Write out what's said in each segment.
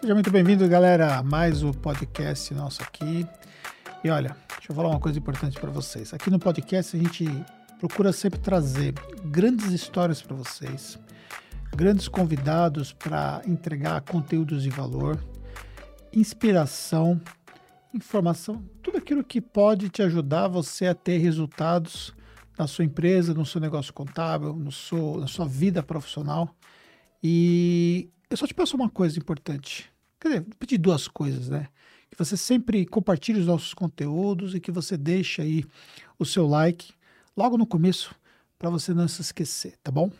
Seja muito bem-vindo, galera, a mais o um podcast nosso aqui. E olha, deixa eu falar uma coisa importante para vocês. Aqui no podcast a gente procura sempre trazer grandes histórias para vocês, grandes convidados para entregar conteúdos de valor, inspiração, informação, tudo aquilo que pode te ajudar você a ter resultados na sua empresa, no seu negócio contábil, no seu, na sua vida profissional. E eu só te peço uma coisa importante. Quer dizer, pedir duas coisas, né? Que você sempre compartilhe os nossos conteúdos e que você deixe aí o seu like logo no começo para você não se esquecer, tá bom?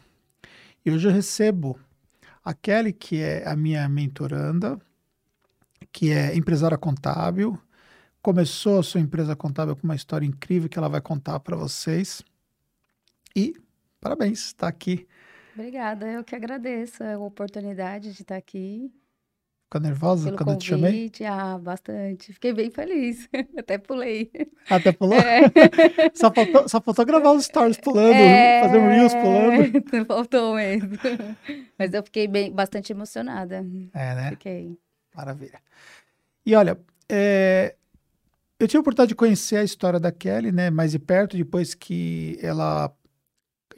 E hoje eu recebo a Kelly, que é a minha mentoranda, que é empresária contábil, começou a sua empresa contábil com uma história incrível que ela vai contar para vocês. E parabéns, está aqui Obrigada, eu que agradeço a oportunidade de estar aqui. Ficou nervosa Pelo quando convite. eu te chamei? Ah, bastante. Fiquei bem feliz. Até pulei. Até pulou? É. só, faltou, só faltou gravar os stories pulando, É, fazer um reels pulando. Faltou mesmo. Mas eu fiquei bem, bastante emocionada. É, né? Fiquei. Maravilha. E olha, é, eu tive a oportunidade de conhecer a história da Kelly, né, mais de perto, depois que ela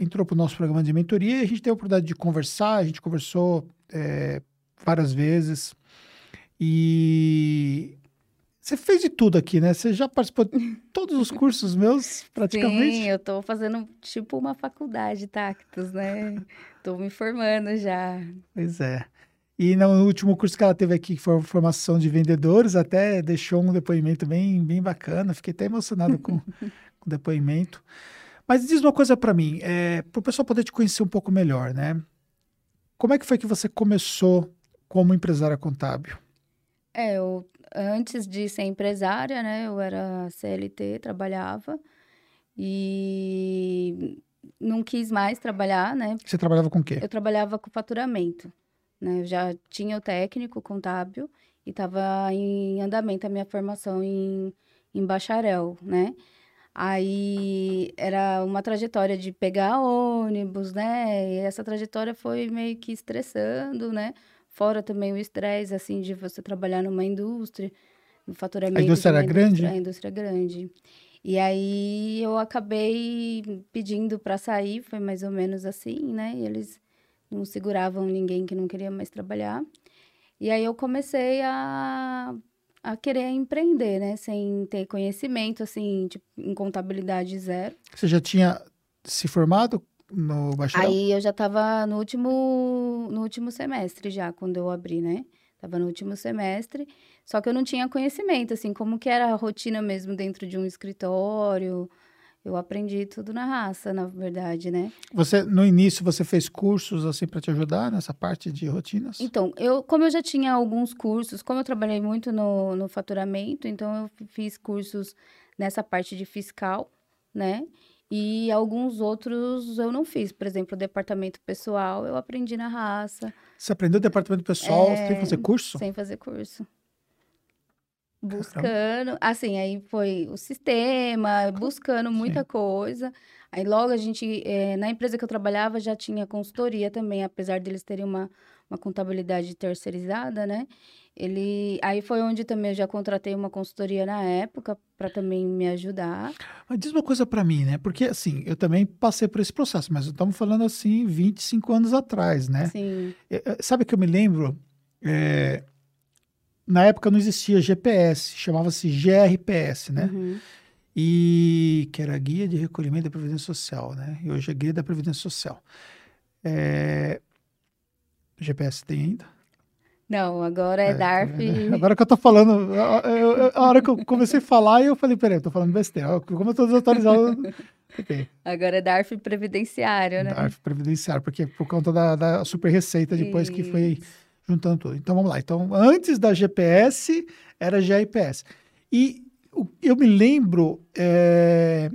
entrou para o nosso programa de mentoria e a gente teve a oportunidade de conversar, a gente conversou é, várias vezes. E você fez de tudo aqui, né? Você já participou de todos os cursos meus, praticamente? Sim, eu tô fazendo tipo uma faculdade Tactus, né? tô me formando já. Pois é. E no último curso que ela teve aqui, que foi formação de vendedores, até deixou um depoimento bem, bem bacana. Fiquei até emocionado com, com o depoimento. Mas diz uma coisa para mim, é, para o pessoal poder te conhecer um pouco melhor, né? Como é que foi que você começou como empresária contábil? É, eu, antes de ser empresária, né, eu era CLT, trabalhava e não quis mais trabalhar, né? Você trabalhava com o quê? Eu trabalhava com faturamento, né? Eu já tinha o técnico contábil e estava em andamento a minha formação em, em bacharel, né? Aí era uma trajetória de pegar ônibus, né? E essa trajetória foi meio que estressando, né? Fora também o estresse, assim, de você trabalhar numa indústria, no faturamento. A indústria era grande? A indústria grande. E aí eu acabei pedindo para sair, foi mais ou menos assim, né? E eles não seguravam ninguém que não queria mais trabalhar. E aí eu comecei a, a querer empreender, né? Sem ter conhecimento, assim, tipo, em contabilidade zero. Você já tinha se formado no bacharel? Aí eu já estava no último, no último semestre já, quando eu abri, né? Tava no último semestre, só que eu não tinha conhecimento, assim, como que era a rotina mesmo dentro de um escritório. Eu aprendi tudo na raça, na verdade, né? Você, no início, você fez cursos, assim, para te ajudar nessa parte de rotinas? Então, eu, como eu já tinha alguns cursos, como eu trabalhei muito no, no faturamento, então eu fiz cursos nessa parte de fiscal, né? E alguns outros eu não fiz. Por exemplo, o departamento pessoal, eu aprendi na raça. Você aprendeu departamento pessoal É, sem fazer curso? Sem fazer curso. Buscando, assim, aí foi o sistema, buscando muita coisa. Aí logo a gente, eh, na empresa que eu trabalhava, já tinha consultoria também, apesar deles terem uma, uma contabilidade terceirizada, né? Ele, aí foi onde também eu já contratei uma consultoria na época para também me ajudar. Mas diz uma coisa para mim, né? Porque, assim, eu também passei por esse processo, mas estamos falando, assim, 25 anos atrás, né? É, é, Sabe que eu me lembro? é, na época não existia GPS, chamava-se GRPS, né? uhum. E que era Guia de Recolhimento da Previdência Social, né? E hoje é Guia da Previdência Social. É, GPS tem ainda? Não, agora é, É, tá DARF. vendo? Agora que eu tô falando, a, eu- eu- a hora que eu comecei a falar, eu falei, peraí, eu tô falando besteira. Como eu tô desatualizado. Agora é DARF previdenciário, né? DARF previdenciário, porque por conta da, da super receita depois que foi Isso. Juntando tudo. Então vamos lá. Então, antes da GPS, era GIPS. E eu me lembro é,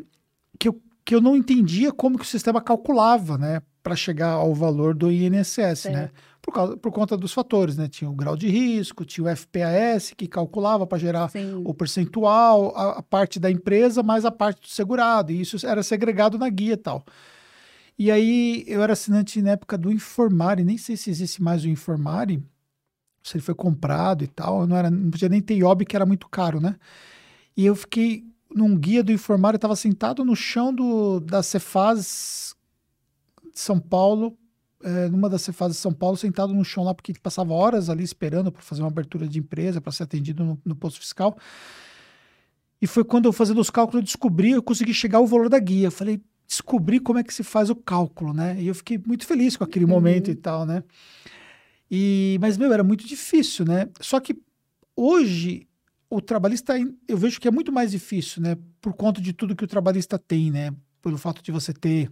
que, eu, que eu não entendia como que o sistema calculava, né? Para chegar ao valor do INSS, né? Por, causa, por conta dos fatores, né? Tinha o grau de risco, tinha o FPAS, que calculava para gerar Sim. o percentual, a, a parte da empresa, mais a parte do segurado. E isso era segregado na guia e tal. E aí eu era assinante na época do Informare, nem sei se existe mais o Informare, se ele foi comprado e tal. Não, era, não podia nem ter IOB, que era muito caro, né? E eu fiquei num guia do informário, estava sentado no chão do, da Cefaz de São Paulo, é, numa das Cefaz de São Paulo, sentado no chão lá, porque passava horas ali esperando para fazer uma abertura de empresa, para ser atendido no, no posto fiscal. E foi quando eu fazendo os cálculos eu descobri, eu consegui chegar ao valor da guia. Eu falei, descobri como é que se faz o cálculo, né? E eu fiquei muito feliz com aquele uhum. momento e tal, né? E, mas, meu, era muito difícil, né? Só que hoje o trabalhista, eu vejo que é muito mais difícil, né? Por conta de tudo que o trabalhista tem, né? Pelo fato de você ter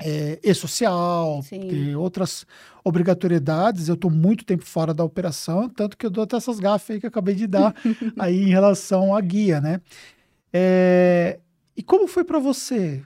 é, e-social, ter outras obrigatoriedades. Eu estou muito tempo fora da operação, tanto que eu dou até essas gafas aí que eu acabei de dar aí em relação à guia, né? É, e como foi para você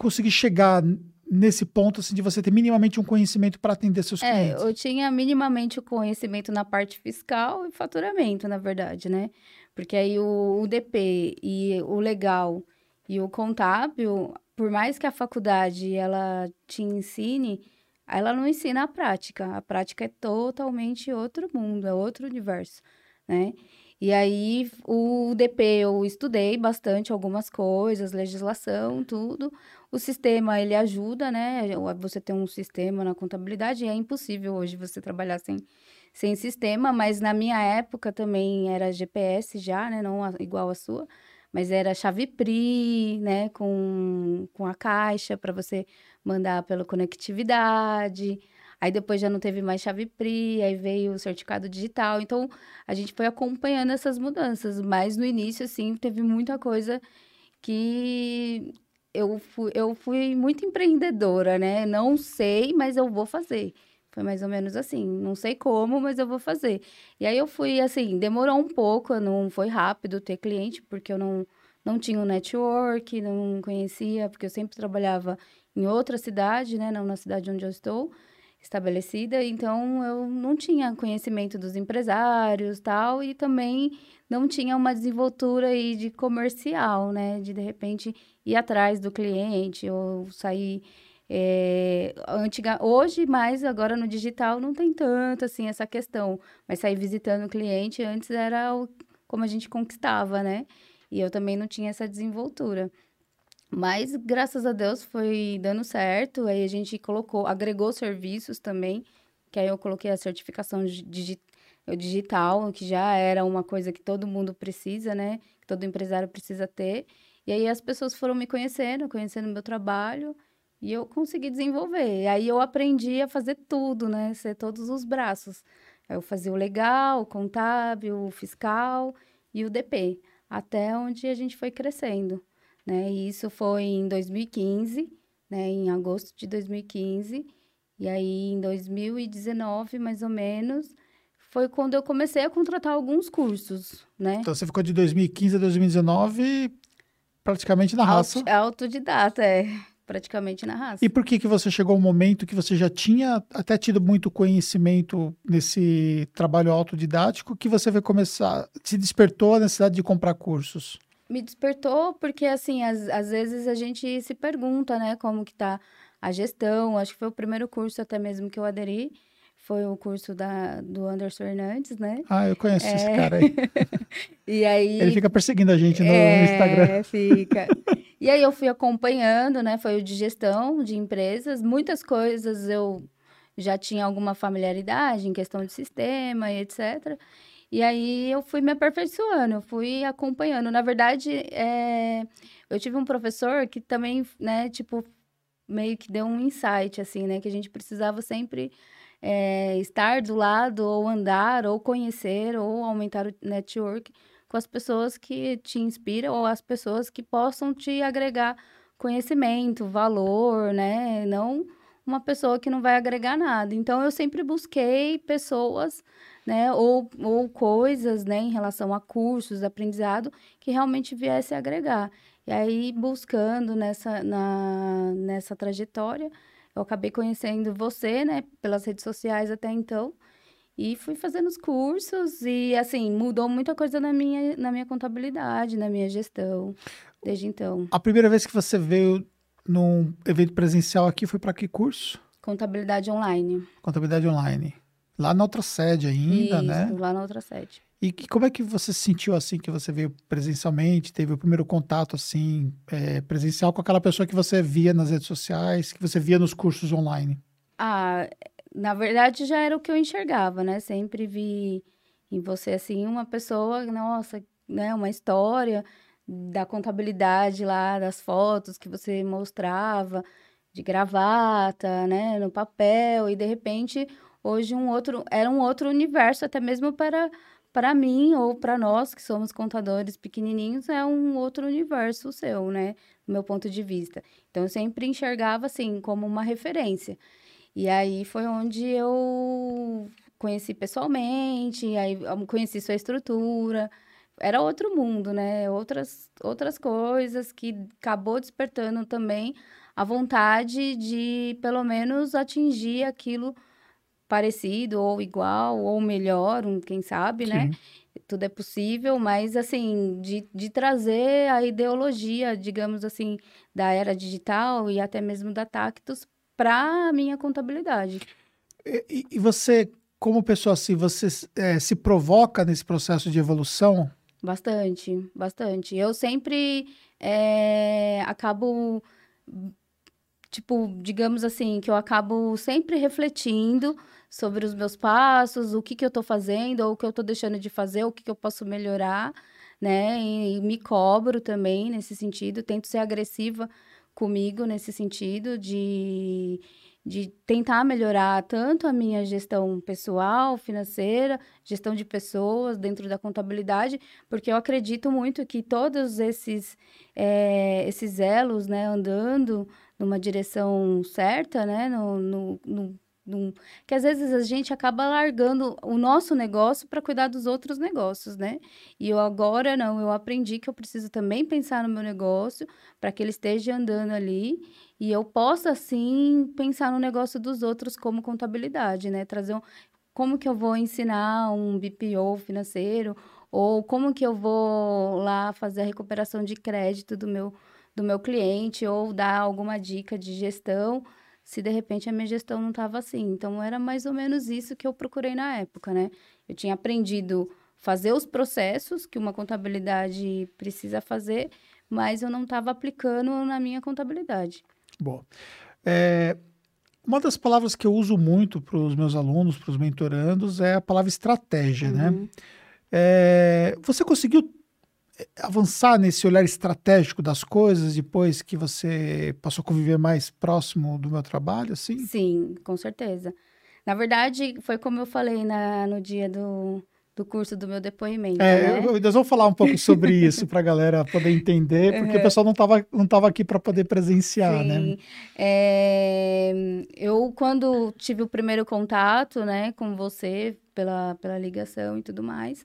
conseguir chegar nesse ponto assim de você ter minimamente um conhecimento para atender seus é, clientes? Eu tinha minimamente o conhecimento na parte fiscal e faturamento, na verdade, né? Porque aí o, o DP e o legal e o contábil, por mais que a faculdade ela te ensine, ela não ensina a prática. A prática é totalmente outro mundo, é outro universo, né? E aí, o DP eu estudei bastante algumas coisas, legislação, tudo. O sistema, ele ajuda, né? Você tem um sistema na contabilidade, é impossível hoje você trabalhar sem, sem sistema, mas na minha época também era GPS já, né? Não igual a sua, mas era chave PRI, né? Com, com a caixa para você mandar pela conectividade. Aí depois já não teve mais chave PRI, aí veio o certificado digital. Então, a gente foi acompanhando essas mudanças. Mas no início, assim, teve muita coisa que eu fui, eu fui muito empreendedora, né? Não sei, mas eu vou fazer. Foi mais ou menos assim. Não sei como, mas eu vou fazer. E aí eu fui, assim, demorou um pouco, não foi rápido ter cliente, porque eu não, não tinha um network, não conhecia, porque eu sempre trabalhava em outra cidade, né? Não na cidade onde eu estou estabelecida, então eu não tinha conhecimento dos empresários tal, e também não tinha uma desenvoltura aí de comercial, né? De de repente ir atrás do cliente ou sair. É, antiga, hoje, mais agora no digital, não tem tanto assim essa questão, mas sair visitando o cliente antes era o, como a gente conquistava, né? E eu também não tinha essa desenvoltura. Mas, graças a Deus, foi dando certo. Aí a gente colocou, agregou serviços também, que aí eu coloquei a certificação digi digital, que já era uma coisa que todo mundo precisa, né? Que todo empresário precisa ter. E aí as pessoas foram me conhecendo, conhecendo meu trabalho, e eu consegui desenvolver. E aí eu aprendi a fazer tudo, né? Ser todos os braços. Eu fazia o legal, o contábil, o fiscal e o DP, até onde a gente foi crescendo né? E isso foi em 2015, né? Em agosto de 2015. E aí, em 2019, mais ou menos, foi quando eu comecei a contratar alguns cursos, né? Então, você ficou de 2015 a 2019 praticamente na raça. Autodidata, é. Praticamente na raça. E por que que você chegou ao momento que você já tinha até tido muito conhecimento nesse trabalho autodidático que você vai começar, se despertou a necessidade de comprar cursos? Me despertou porque, assim, às, às vezes a gente se pergunta, né, como que tá a gestão. Acho que foi o primeiro curso até mesmo que eu aderi. Foi o curso da, do Anderson Fernandes, né? Ah, eu conheço é... esse cara aí. e aí... Ele fica perseguindo a gente no, é, Instagram. É, fica. e aí eu fui acompanhando, né? Foi o de gestão de empresas. Muitas coisas eu já tinha alguma familiaridade em questão de sistema e etc. E aí eu fui me aperfeiçoando, eu fui acompanhando. Na verdade, é... eu tive um professor que também, né, tipo, meio que deu um insight, assim, né, que a gente precisava sempre é, estar do lado, ou andar, ou conhecer, ou aumentar o network com as pessoas que te inspiram, ou as pessoas que possam te agregar conhecimento, valor, né, não uma pessoa que não vai agregar nada. Então, eu sempre busquei pessoas né? Ou, ou coisas, né, em relação a cursos, aprendizado, que realmente viesse agregar. E aí, buscando nessa, na, nessa trajetória, eu acabei conhecendo você, né, pelas redes sociais até então, e fui fazendo os cursos e, assim, mudou muita coisa na minha, na minha contabilidade, na minha gestão, desde então. A primeira vez que você veio num evento presencial aqui foi para que curso? Contabilidade online. Contabilidade online. Lá na outra sede ainda, Isso, né? lá na outra sede. E que- como é que você se sentiu assim que você veio presencialmente, teve o primeiro contato assim é, presencial com aquela pessoa que você via nas redes sociais, que você via nos cursos online? Ah, na verdade já era o que eu enxergava, né? Sempre vi em você assim uma pessoa, nossa, né, uma história da contabilidade lá, das fotos que você mostrava, de gravata, né, no papel, e de repente hoje um outro, era um outro universo até mesmo para para mim ou para nós que somos contadores pequenininhos, é um outro universo seu, né, do meu ponto de vista. Então eu sempre enxergava assim como uma referência. E aí foi onde eu conheci pessoalmente, aí eu conheci sua estrutura. Era outro mundo, né? Outras, outras coisas que acabou despertando também a vontade de, pelo menos, atingir aquilo parecido ou igual ou melhor, um, quem sabe, né? Sim. Tudo é possível, mas assim, de, de trazer a ideologia, digamos assim, da era digital e até mesmo da Tactus para a minha contabilidade. E, e- você, como pessoa assim, você é, se provoca nesse processo de evolução? Bastante, bastante. Eu sempre eh, acabo, tipo, digamos assim, que eu acabo sempre refletindo sobre os meus passos, o que que eu tô fazendo, ou o que eu tô deixando de fazer, o que que eu posso melhorar, né? E, e me cobro também nesse sentido, tento ser agressiva comigo nesse sentido de, de tentar melhorar tanto a minha gestão pessoal, financeira, gestão de pessoas dentro da contabilidade, porque eu acredito muito que todos esses, eh, esses elos, né, andando numa direção certa, né, no, no, no- que às vezes a gente acaba largando o nosso negócio para cuidar dos outros negócios, né? E eu agora não, eu aprendi que eu preciso também pensar no meu negócio para que ele esteja andando ali e eu possa sim pensar no negócio dos outros como contabilidade, né? Trazer um, como que eu vou ensinar um BPO financeiro ou como que eu vou lá fazer a recuperação de crédito do meu do meu cliente ou dar alguma dica de gestão se de repente a minha gestão não estava assim. Então era mais ou menos isso que eu procurei na época, né? Eu tinha aprendido fazer os processos que uma contabilidade precisa fazer, mas eu não estava aplicando na minha contabilidade. Bom, é, uma das palavras que eu uso muito para os meus alunos, para os mentorandos, é a palavra estratégia, né? Uhum. É, você conseguiu avançar nesse olhar estratégico das coisas depois que você passou a conviver mais próximo do meu trabalho, assim? Sim, com certeza. Na verdade, foi como eu falei na, no dia do, do curso do meu depoimento, É, né? eu- nós vamos falar um pouco sobre isso para a galera poder entender, porque o pessoal não estava não tava aqui para poder presenciar, né? Sim. É, eu, quando tive o primeiro contato, né, com você, pela, pela ligação e tudo mais,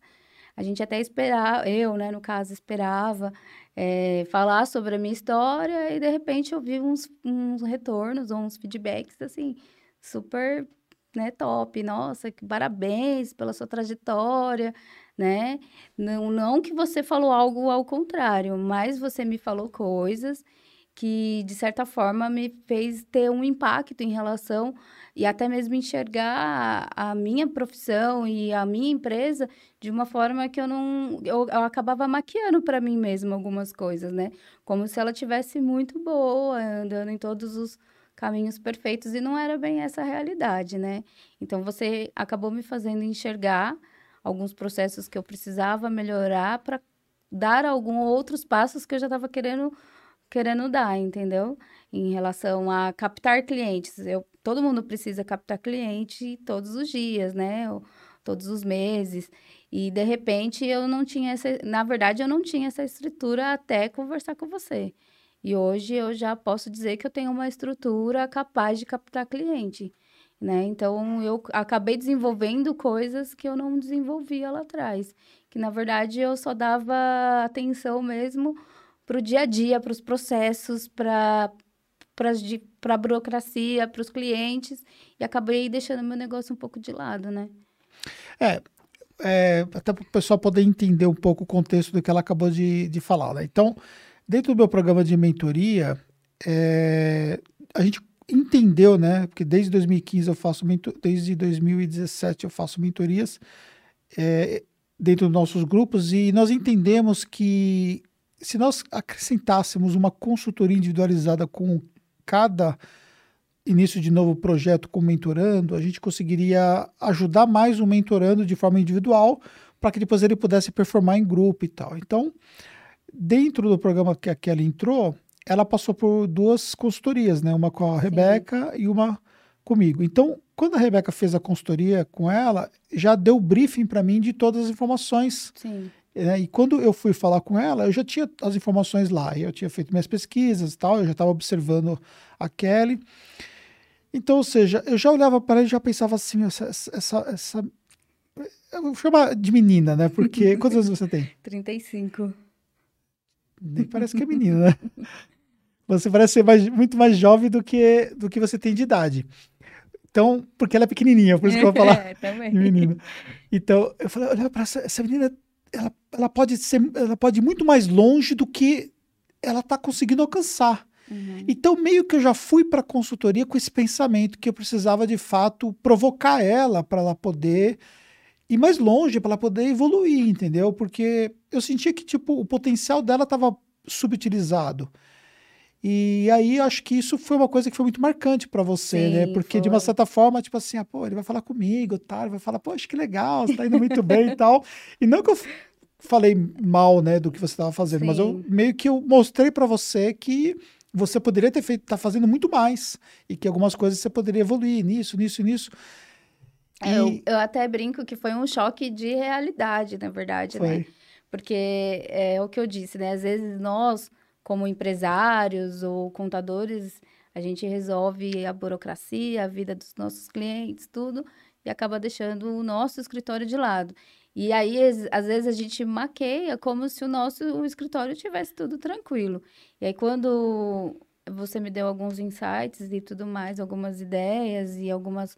a gente até esperava, eu, né, no caso, esperava é, falar sobre a minha história e, de repente, eu vi uns, uns retornos ou uns feedbacks, assim, super, né, top. Nossa, parabéns pela sua trajetória, né? Não, não que você falou algo ao contrário, mas você me falou coisas que, de certa forma, me fez ter um impacto em relação e até mesmo enxergar a, a minha profissão e a minha empresa de uma forma que eu não. Eu, eu acabava maquiando para mim mesma algumas coisas, né? Como se ela tivesse muito boa, andando em todos os caminhos perfeitos, e não era bem essa a realidade, né? Então, você acabou me fazendo enxergar alguns processos que eu precisava melhorar para dar alguns outros passos que eu já estava querendo querendo dar, entendeu? Em relação a captar clientes. Eu, todo mundo precisa captar cliente todos os dias, né? Ou todos os meses. E de repente eu não tinha essa, na verdade eu não tinha essa estrutura até conversar com você. E hoje eu já posso dizer que eu tenho uma estrutura capaz de captar cliente, né? Então eu acabei desenvolvendo coisas que eu não desenvolvia lá atrás, que na verdade eu só dava atenção mesmo para o dia a dia, para os processos, para para a burocracia, para os clientes, e acabei deixando meu negócio um pouco de lado, né? É, é, até para o pessoal poder entender um pouco o contexto do que ela acabou de, de falar. Né? Então, dentro do meu programa de mentoria, é, a gente entendeu, né? Porque desde 2015 eu faço desde 2017 eu faço mentorias é, dentro dos nossos grupos e nós entendemos que se nós acrescentássemos uma consultoria individualizada com cada início de novo projeto com mentorando, a gente conseguiria ajudar mais o mentorando de forma individual para que depois ele pudesse performar em grupo e tal. Então, dentro do programa que a Kelly entrou, ela passou por duas consultorias, né? Uma com a Rebeca Sim. e uma comigo. Então, quando a Rebeca fez a consultoria com ela, já deu briefing para mim de todas as informações. Sim. Né? E quando eu fui falar com ela, eu já tinha as informações lá. Eu tinha feito minhas pesquisas e tal, eu já estava observando a Kelly. Então, ou seja, eu já olhava para ela e já pensava assim, essa, essa, essa eu vou chamar de menina, né? Porque quantos anos você tem? 35. Nem parece que é menina, né? Você parece ser mais, muito mais jovem do que, do que você tem de idade. Então, porque ela é pequenininha, por isso que eu vou falar é, também. de menina. Então, eu falei, olha para essa, essa menina, ela, ela pode ser, ela pode ir muito mais longe do que ela está conseguindo alcançar. Uhum. Então, meio que eu já fui para a consultoria com esse pensamento que eu precisava, de fato, provocar ela para ela poder ir mais longe, para ela poder evoluir, entendeu? Porque eu sentia que, tipo, o potencial dela estava subutilizado. E aí acho que isso foi uma coisa que foi muito marcante para você, né? Sim, né? Porque foi. de uma certa forma, tipo assim, ah, pô, ele vai falar comigo, tá? Ele vai falar, poxa, que legal, você tá indo muito bem e tal. E não que eu falei mal, né, do que você estava fazendo, Sim. mas eu meio que eu mostrei para você que você poderia ter feito, tá fazendo muito mais e que algumas coisas você poderia evoluir nisso, nisso, nisso. É, e... eu, eu, até brinco que foi um choque de realidade, na verdade, né? foi. né? Porque é o que eu disse, né? Às vezes nós, como empresários ou contadores, a gente resolve a burocracia, a vida dos nossos clientes, tudo, e acaba deixando o nosso escritório de lado. E aí, às vezes, a gente maqueia como se o nosso escritório tivesse tudo tranquilo. E aí, quando você me deu alguns insights e tudo mais, algumas ideias e algumas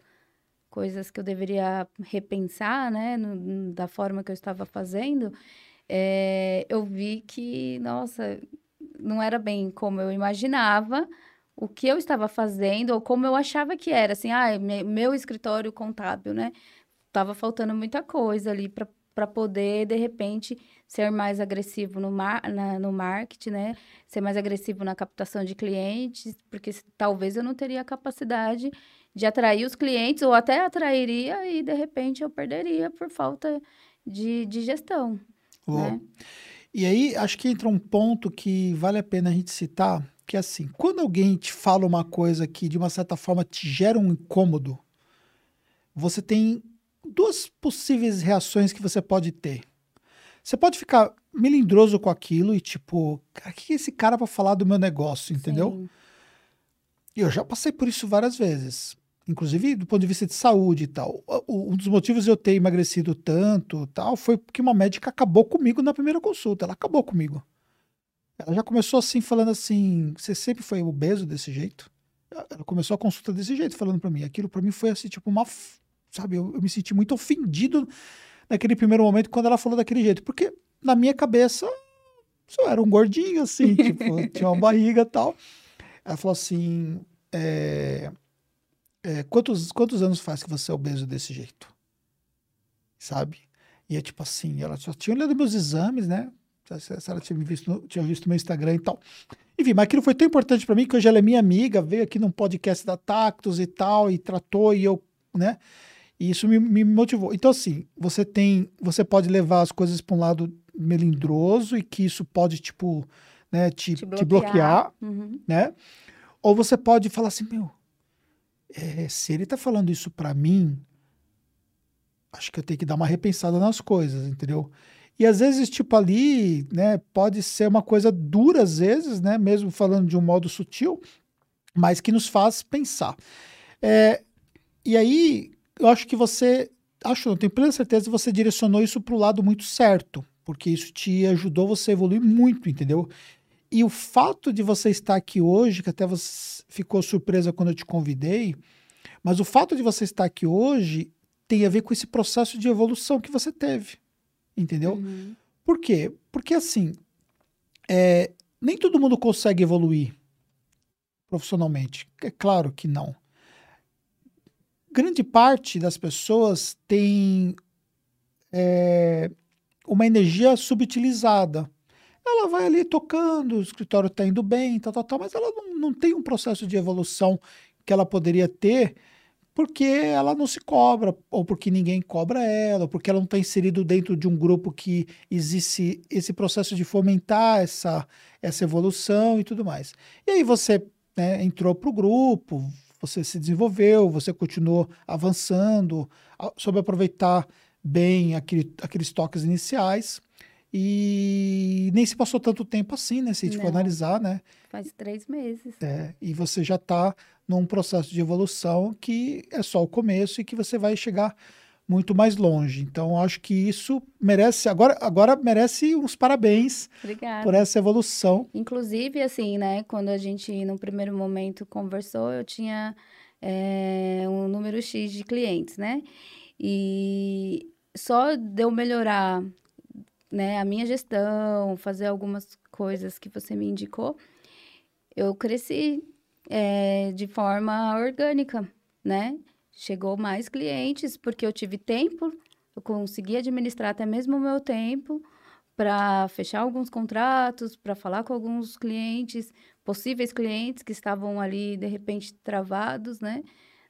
coisas que eu deveria repensar, né, no, da forma que eu estava fazendo, é, eu vi que, nossa, não era bem como eu imaginava o que eu estava fazendo ou como eu achava que era, assim, ah, meu escritório contábil, né? estava faltando muita coisa ali para poder, de repente, ser mais agressivo no, mar, na, no marketing, né? Ser mais agressivo na captação de clientes, porque talvez eu não teria a capacidade de atrair os clientes, ou até atrairia e, de repente, eu perderia por falta de, de gestão. Né? E aí, acho que entra um ponto que vale a pena a gente citar, que é assim, quando alguém te fala uma coisa que, de uma certa forma, te gera um incômodo, você tem duas possíveis reações que você pode ter. Você pode ficar melindroso com aquilo e tipo, cara, o que é esse cara para falar do meu negócio, entendeu? E eu já passei por isso várias vezes. Inclusive do ponto de vista de saúde e tal. Um dos motivos de eu ter emagrecido tanto tal foi porque uma médica acabou comigo na primeira consulta. Ela acabou comigo. Ela já começou assim, falando assim: você sempre foi obeso desse jeito? Ela começou a consulta desse jeito, falando para mim. Aquilo para mim foi assim, tipo, uma sabe? Eu, eu, me senti muito ofendido naquele primeiro momento quando ela falou daquele jeito, porque na minha cabeça eu era um gordinho, assim, tipo, tinha uma barriga e tal. Ela falou assim: é, é, quantos, quantos anos faz que você é obeso desse jeito? Sabe? E é tipo assim, ela só tinha olhado meus exames, né? Se ela tinha visto, tinha visto meu Instagram e tal. Enfim, mas aquilo foi tão importante para mim que hoje ela é minha amiga, veio aqui num podcast da Tactus e tal, e tratou, e eu, né? E isso me, me motivou. Então, assim, você tem. Você pode levar as coisas para um lado melindroso e que isso pode, tipo, né, te, te bloquear, te bloquear uhum. né? Ou você pode falar assim, meu, é, se ele tá falando isso para mim, acho que eu tenho que dar uma repensada nas coisas, entendeu? E às vezes, tipo, ali, né, pode ser uma coisa dura, às vezes, né, mesmo falando de um modo sutil, mas que nos faz pensar. É, e aí, eu acho que você, acho, não tenho plena certeza que você direcionou isso para o lado muito certo, porque isso te ajudou você a evoluir muito, entendeu? E o fato de você estar aqui hoje, que até você ficou surpresa quando eu te convidei, mas o fato de você estar aqui hoje tem a ver com esse processo de evolução que você teve, entendeu? Uhum. Por quê? Porque assim, é, nem todo mundo consegue evoluir profissionalmente? É claro que não. Grande parte das pessoas tem é, uma energia subutilizada. Ela vai ali tocando, o escritório está indo bem, tal, tal, tal, mas ela não, não tem um processo de evolução que ela poderia ter porque ela não se cobra, ou porque ninguém cobra ela, ou porque ela não está inserido dentro de um grupo que existe esse processo de fomentar essa, essa evolução e tudo mais. E aí você né, entrou para o grupo, você se desenvolveu, você continuou avançando, soube aproveitar bem aquele, aqueles toques iniciais. E nem se passou tanto tempo assim, né? Se a gente for analisar, né? Faz três meses. É, e você já está num processo de evolução que é só o começo e que você vai chegar muito mais longe. Então, acho que isso merece, agora, agora merece uns parabéns Obrigada. por essa evolução. Inclusive, assim, né, quando a gente, no primeiro momento, conversou, eu tinha é, um número X de clientes, né? E só de eu melhorar né, a minha gestão, fazer algumas coisas que você me indicou, eu cresci é, de forma orgânica, né? Chegou mais clientes porque eu tive tempo, eu consegui administrar até mesmo o meu tempo para fechar alguns contratos, para falar com alguns clientes, possíveis clientes que estavam ali de repente travados, né?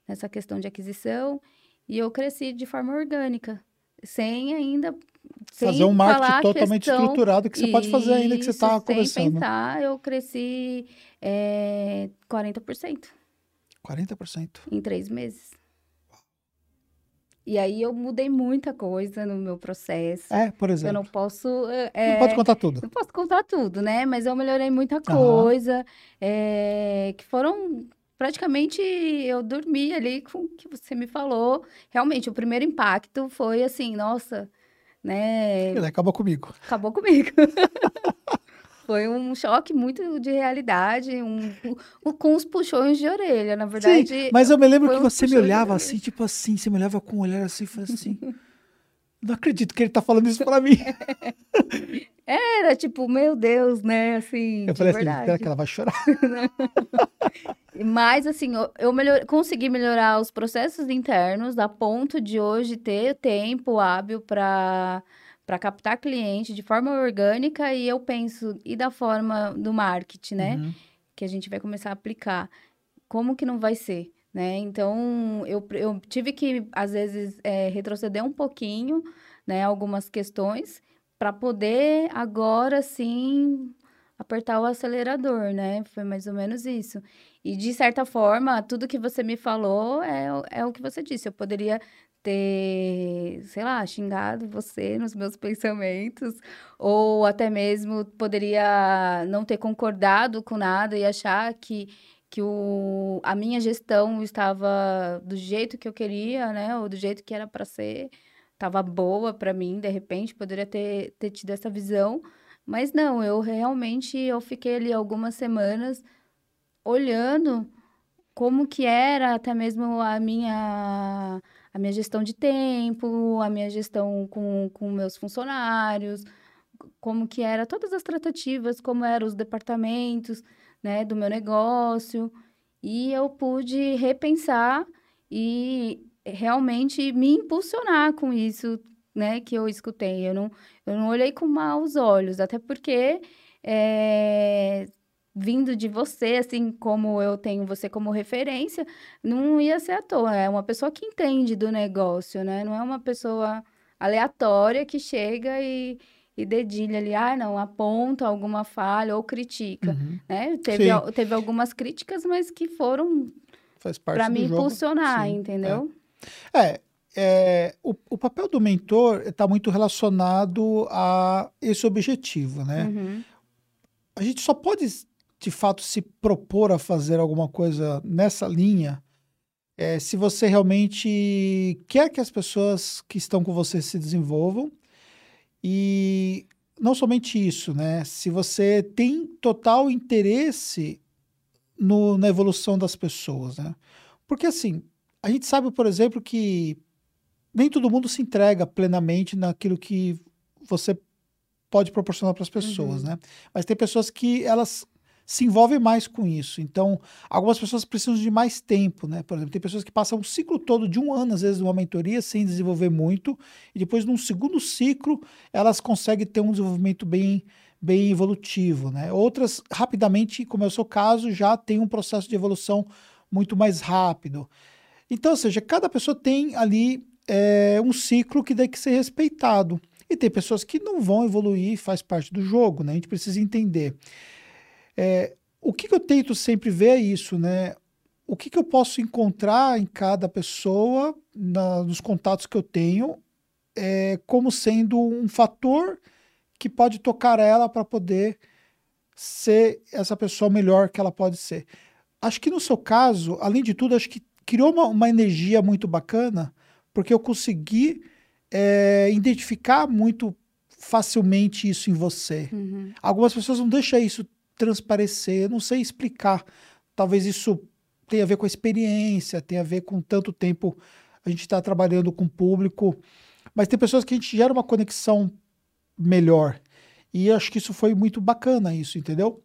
Nessa questão de aquisição. E eu cresci de forma orgânica, sem ainda fazer um marketing totalmente questão, estruturado que você pode fazer ainda que você está começando. Sem pensar, eu cresci é, 40%. 40%? Em três meses. E aí eu mudei muita coisa no meu processo. É, por exemplo. Eu não posso. É, não pode contar tudo. Não posso contar tudo, né? Mas eu melhorei muita coisa. É, que foram. Praticamente eu dormi ali com o que você me falou. Realmente, o primeiro impacto foi assim: nossa, né? Ele acabou comigo. Acabou comigo. Foi um choque muito de realidade, um, um, com os puxões de orelha, na verdade. Sim, mas eu me lembro que você me olhava assim, tipo assim, você me olhava com um olhar assim e falava assim. Não acredito que ele tá falando isso pra mim. Era tipo, meu Deus, né? Assim. Eu falei assim, verdade. assim, será que ela vai chorar? Mas, assim, eu, eu melhor, consegui melhorar os processos internos a ponto de hoje ter tempo hábil para para captar cliente de forma orgânica e eu penso, e da forma do marketing, né? Uhum. Que a gente vai começar a aplicar. Como que não vai ser? Né? Então, eu, eu tive que, às vezes, é, retroceder um pouquinho, né? Algumas questões, para poder agora sim apertar o acelerador, né? Foi mais ou menos isso. E de certa forma, tudo que você me falou é, é o que você disse. Eu poderia ter, sei lá, xingado você nos meus pensamentos, ou até mesmo poderia não ter concordado com nada e achar que, que o, a minha gestão estava do jeito que eu queria, né, ou do jeito que era para ser, estava boa para mim, de repente, poderia ter, ter tido essa visão, mas não, eu realmente eu fiquei ali algumas semanas olhando como que era até mesmo a minha a minha gestão de tempo, a minha gestão com, com meus funcionários, como que era todas as tratativas, como eram os departamentos, né, do meu negócio. E eu pude repensar e realmente me impulsionar com isso, né, que eu escutei. Eu não, eu não olhei com maus olhos, até porque é, vindo de você, assim como eu tenho você como referência, não ia ser à toa. É uma pessoa que entende do negócio, né? Não é uma pessoa aleatória que chega e, e dedilha ali, ah, não, aponta alguma falha ou critica, uhum. né? Teve, teve algumas críticas, mas que foram para me impulsionar, Sim. entendeu? É, é, é o, o, papel do mentor está muito relacionado a esse objetivo, né? Uhum. A gente só pode de fato se propor a fazer alguma coisa nessa linha, é, se você realmente quer que as pessoas que estão com você se desenvolvam e não somente isso, né? Se você tem total interesse no, na evolução das pessoas, né? Porque assim, a gente sabe, por exemplo, que nem todo mundo se entrega plenamente naquilo que você pode proporcionar para as pessoas, uhum. né? Mas tem pessoas que elas se envolve mais com isso. Então, algumas pessoas precisam de mais tempo, né? Por exemplo, tem pessoas que passam um ciclo todo de um ano, às vezes, numa mentoria, sem desenvolver muito, e depois, num segundo ciclo, elas conseguem ter um desenvolvimento bem, bem evolutivo, né? Outras, rapidamente, como é o seu caso, já tem um processo de evolução muito mais rápido. Então, ou seja, cada pessoa tem ali é, um ciclo que tem que ser respeitado. E tem pessoas que não vão evoluir, faz parte do jogo, né? A gente precisa entender. É, o que, que, eu tento sempre ver é isso, né? O que, que eu posso encontrar em cada pessoa, na, nos contatos que eu tenho, é, como sendo um fator que pode tocar ela para poder ser essa pessoa melhor que ela pode ser. Acho que no seu caso, além de tudo, acho que criou uma, uma energia muito bacana, porque eu consegui é, identificar muito facilmente isso em você. Uhum. Algumas pessoas não deixam isso transparecer, não sei explicar. Talvez isso tenha a ver com a experiência, tenha a ver com tanto tempo a gente está trabalhando com o público, mas tem pessoas que a gente gera uma conexão melhor. E acho que isso foi muito bacana, isso, entendeu?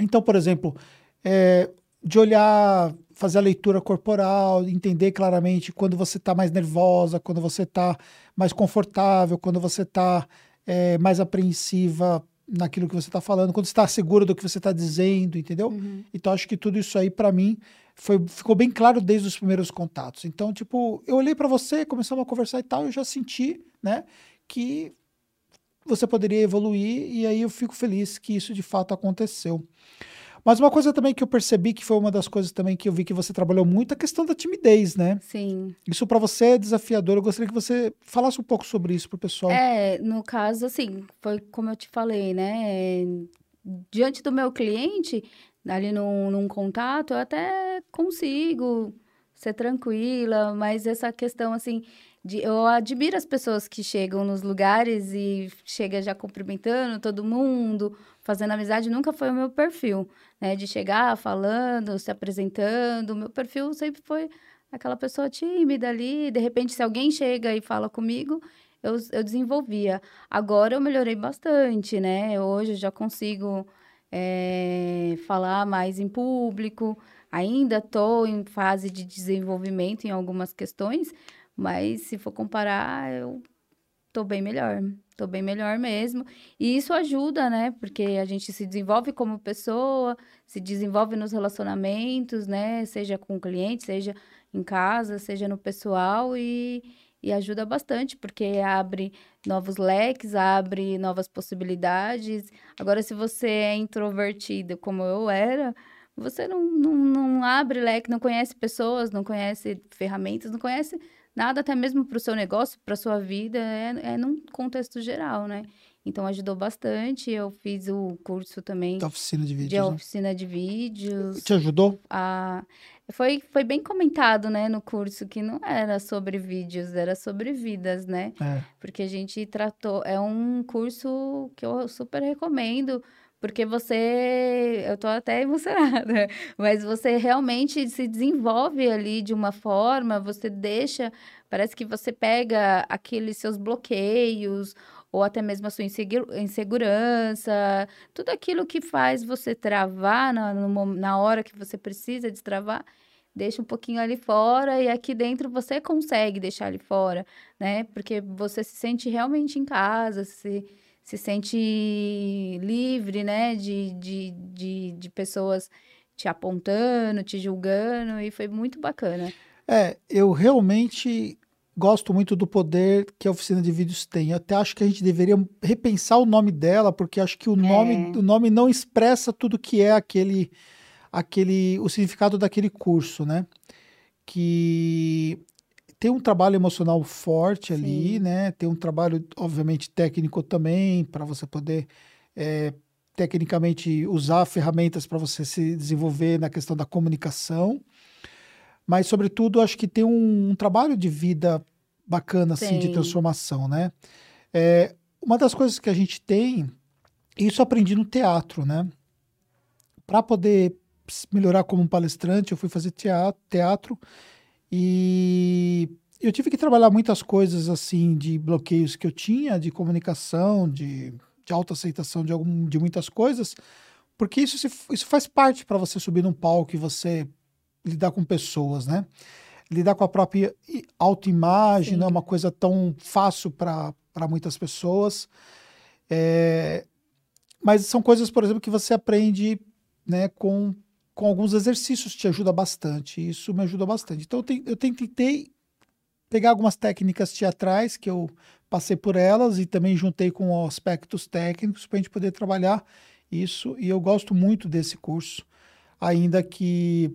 Então, por exemplo, é, de olhar, fazer a leitura corporal, entender claramente quando você está mais nervosa, quando você está mais confortável, quando você está é, mais apreensiva naquilo que você está falando, quando está seguro do que você está dizendo, entendeu? Uhum. Então acho que tudo isso aí para mim foi ficou bem claro desde os primeiros contatos. Então tipo eu olhei para você, começamos a conversar e tal, eu já senti, né, que você poderia evoluir e aí eu fico feliz que isso de fato aconteceu. Mas uma coisa também que eu percebi que foi uma das coisas também que eu vi que você trabalhou muito, a questão da timidez, né? Sim. Isso para você é desafiador. Eu gostaria que você falasse um pouco sobre isso pro pessoal. É, no caso, assim, foi como eu te falei, né? Diante do meu cliente, ali num, num contato, eu até consigo ser tranquila, mas essa questão, assim, de, eu admiro as pessoas que chegam nos lugares e chega já cumprimentando todo mundo, fazendo amizade, nunca foi o meu perfil, né? De chegar falando, se apresentando. O meu perfil sempre foi aquela pessoa tímida ali. De repente, se alguém chega e fala comigo, eu, eu desenvolvia. Agora eu melhorei bastante, né? Hoje eu já consigo é, falar mais em público. Ainda estou em fase de desenvolvimento em algumas questões, mas se for comparar, eu tô bem melhor. Tô bem melhor mesmo. E isso ajuda, né? Porque a gente se desenvolve como pessoa, se desenvolve nos relacionamentos, né? Seja com o cliente, seja em casa, seja no pessoal e, e ajuda bastante, porque abre novos leques, abre novas possibilidades. Agora, se você é introvertido, como eu era, você não, não, não abre leque, não conhece pessoas, não conhece ferramentas, não conhece nada até mesmo para o seu negócio, para sua vida, é, é num contexto geral, né? Então ajudou bastante. Eu fiz o curso também da oficina de vídeos. De né? oficina de vídeos. Te ajudou? A... Foi, foi bem comentado, né, no curso, que não era sobre vídeos, era sobre vidas, né? É. Porque a gente tratou. É um curso que eu super recomendo porque você, eu tô até emocionada, mas você realmente se desenvolve ali de uma forma, você deixa, parece que você pega aqueles seus bloqueios, ou até mesmo a sua insegurança, tudo aquilo que faz você travar na, na hora que você precisa destravar, deixa um pouquinho ali fora e aqui dentro você consegue deixar ali fora, né? Porque você se sente realmente em casa, se se sente livre, né, de, de, de, de pessoas te apontando, te julgando, e foi muito bacana. É, eu realmente gosto muito do poder que a oficina de vídeos tem. Eu até acho que a gente deveria repensar o nome dela, porque acho que o nome, é. o nome não expressa tudo que é aquele, aquele, o significado daquele curso, né? Que tem um trabalho emocional forte ali, Sim. né? Tem um trabalho, obviamente, técnico também, para você poder é, tecnicamente usar ferramentas para você se desenvolver na questão da comunicação. Mas, sobretudo, acho que tem um, um trabalho de vida bacana, assim, de transformação, né? É, uma das coisas que a gente tem, isso aprendi no teatro, né? Para poder melhorar como palestrante, eu fui fazer teatro, teatro e eu tive que trabalhar muitas coisas assim de bloqueios que eu tinha, de comunicação, de, de autoaceitação de, algum, de muitas coisas, porque isso, isso faz parte para você subir num palco e você lidar com pessoas, né? Lidar com a própria autoimagem não é uma coisa tão fácil para muitas pessoas. É, mas são coisas, por exemplo, que você aprende né, com, com alguns exercícios, te ajuda bastante. Isso me ajuda bastante. Então, eu, eu tentei pegar algumas técnicas teatrais que eu passei por elas e também juntei com aspectos técnicos para a gente poder trabalhar isso. E eu gosto muito desse curso, ainda que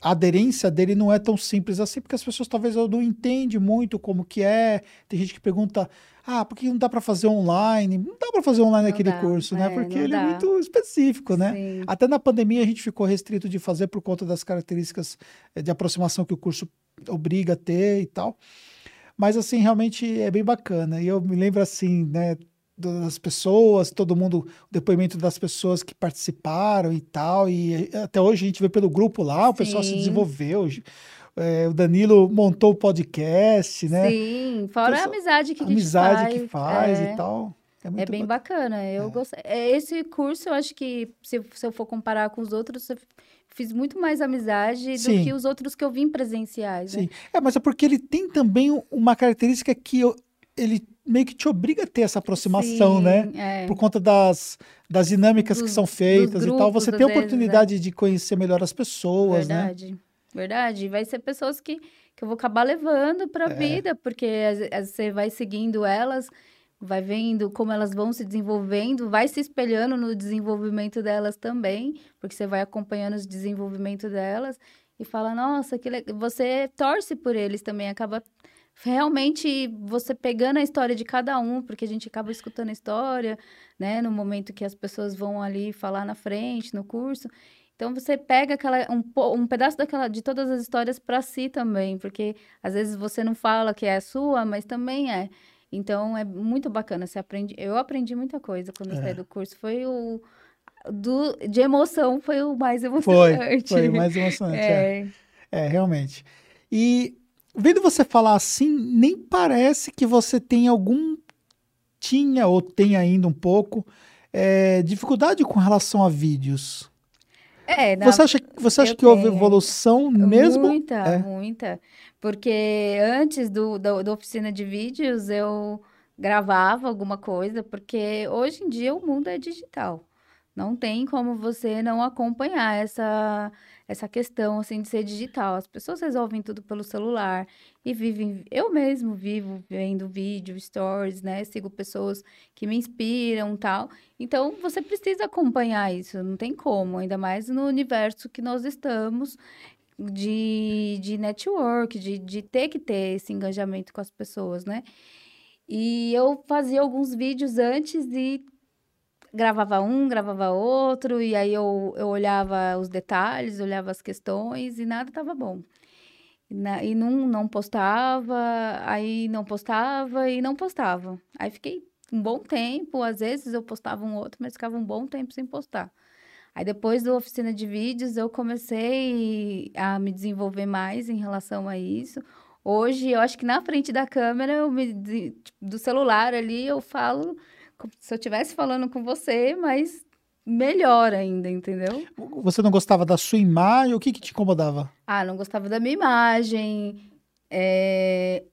a aderência dele não é tão simples assim, porque as pessoas talvez não entendem muito como que é. Tem gente que pergunta, ah, por que não dá para fazer online? Não dá para fazer online não aquele dá, curso, né? é, né? Porque ele é dá. é muito específico, né? Sim. Até na pandemia a gente ficou restrito de fazer por conta das características eh, de aproximação que o curso obriga a ter e tal. Mas assim, realmente é bem bacana. E eu me lembro assim, né, das pessoas, todo mundo, o depoimento das pessoas que participaram e tal. E até hoje a gente vê pelo grupo lá, o Sim. pessoal se desenvolveu. É, o Danilo montou o podcast, né? Sim, fora pessoal, a amizade que a, amizade faz, que faz é, e tal. É, é bem bacana. Eu é. É, esse curso, eu acho que, se, se eu for comparar com os outros, eu fiz muito mais amizade Sim. do que os outros que eu vim presenciais. Né? Sim. Né? É, mas é porque ele tem também uma característica que eu, ele meio que te obriga a ter essa aproximação, Sim, né? É. Por conta das, das dinâmicas dos, que são feitas grupos, e tal. Você tem a oportunidade vezes, é. de conhecer melhor as pessoas, né? Verdade. né? Verdade. Vai ser pessoas que, que eu vou acabar levando para a é. vida, porque você vai seguindo elas, vai vendo como elas vão se desenvolvendo, vai se espelhando no desenvolvimento delas também, porque você vai acompanhando o desenvolvimento delas e fala, nossa, que legal. Você torce por eles também, acaba realmente você pegando a história de cada um, porque a gente acaba escutando a história, né, no momento que as pessoas vão ali falar na frente, no curso. Então você pega aquela, um, um pedaço daquela, de todas as histórias para si também, porque às vezes você não fala que é sua, mas também é. Então é muito bacana, você aprende. Eu aprendi muita coisa quando é. eu saí do curso. Foi o do, de emoção foi o mais emocionante. Foi, foi o mais emocionante. é. é, é realmente. E vendo você falar assim, nem parece que você tem algum tinha ou tem ainda um pouco é, dificuldade com relação a vídeos. É, você acha, você acha que houve evolução mesmo? Muita, é. muita. Porque antes do, do, da oficina de vídeos, eu gravava alguma coisa, porque hoje em dia o mundo é digital. Não tem como você não acompanhar essa, essa questão assim de ser digital. As pessoas resolvem tudo pelo celular e vivem. Eu mesmo vivo vendo vídeo, stories, né? Sigo pessoas que me inspiram, tal. Então você precisa acompanhar isso. Não tem como, ainda mais no universo que nós estamos de, de network, de, de ter que ter esse engajamento com as pessoas, né? E eu fazia alguns vídeos antes e gravava um, gravava outro, e aí eu, eu olhava os detalhes, olhava as questões e nada estava bom. Na, e não, não postava, aí não postava e não postava. Aí fiquei um bom tempo, às vezes eu postava um outro, mas ficava um bom tempo sem postar. Aí depois da oficina de vídeos eu comecei a me desenvolver mais em relação a isso. Hoje eu acho que na frente da câmera, me, do celular ali, eu falo se eu estivesse falando com você, mas melhor ainda, entendeu? Você não gostava da sua imagem? O que, que te incomodava? Ah, não gostava da minha imagem. É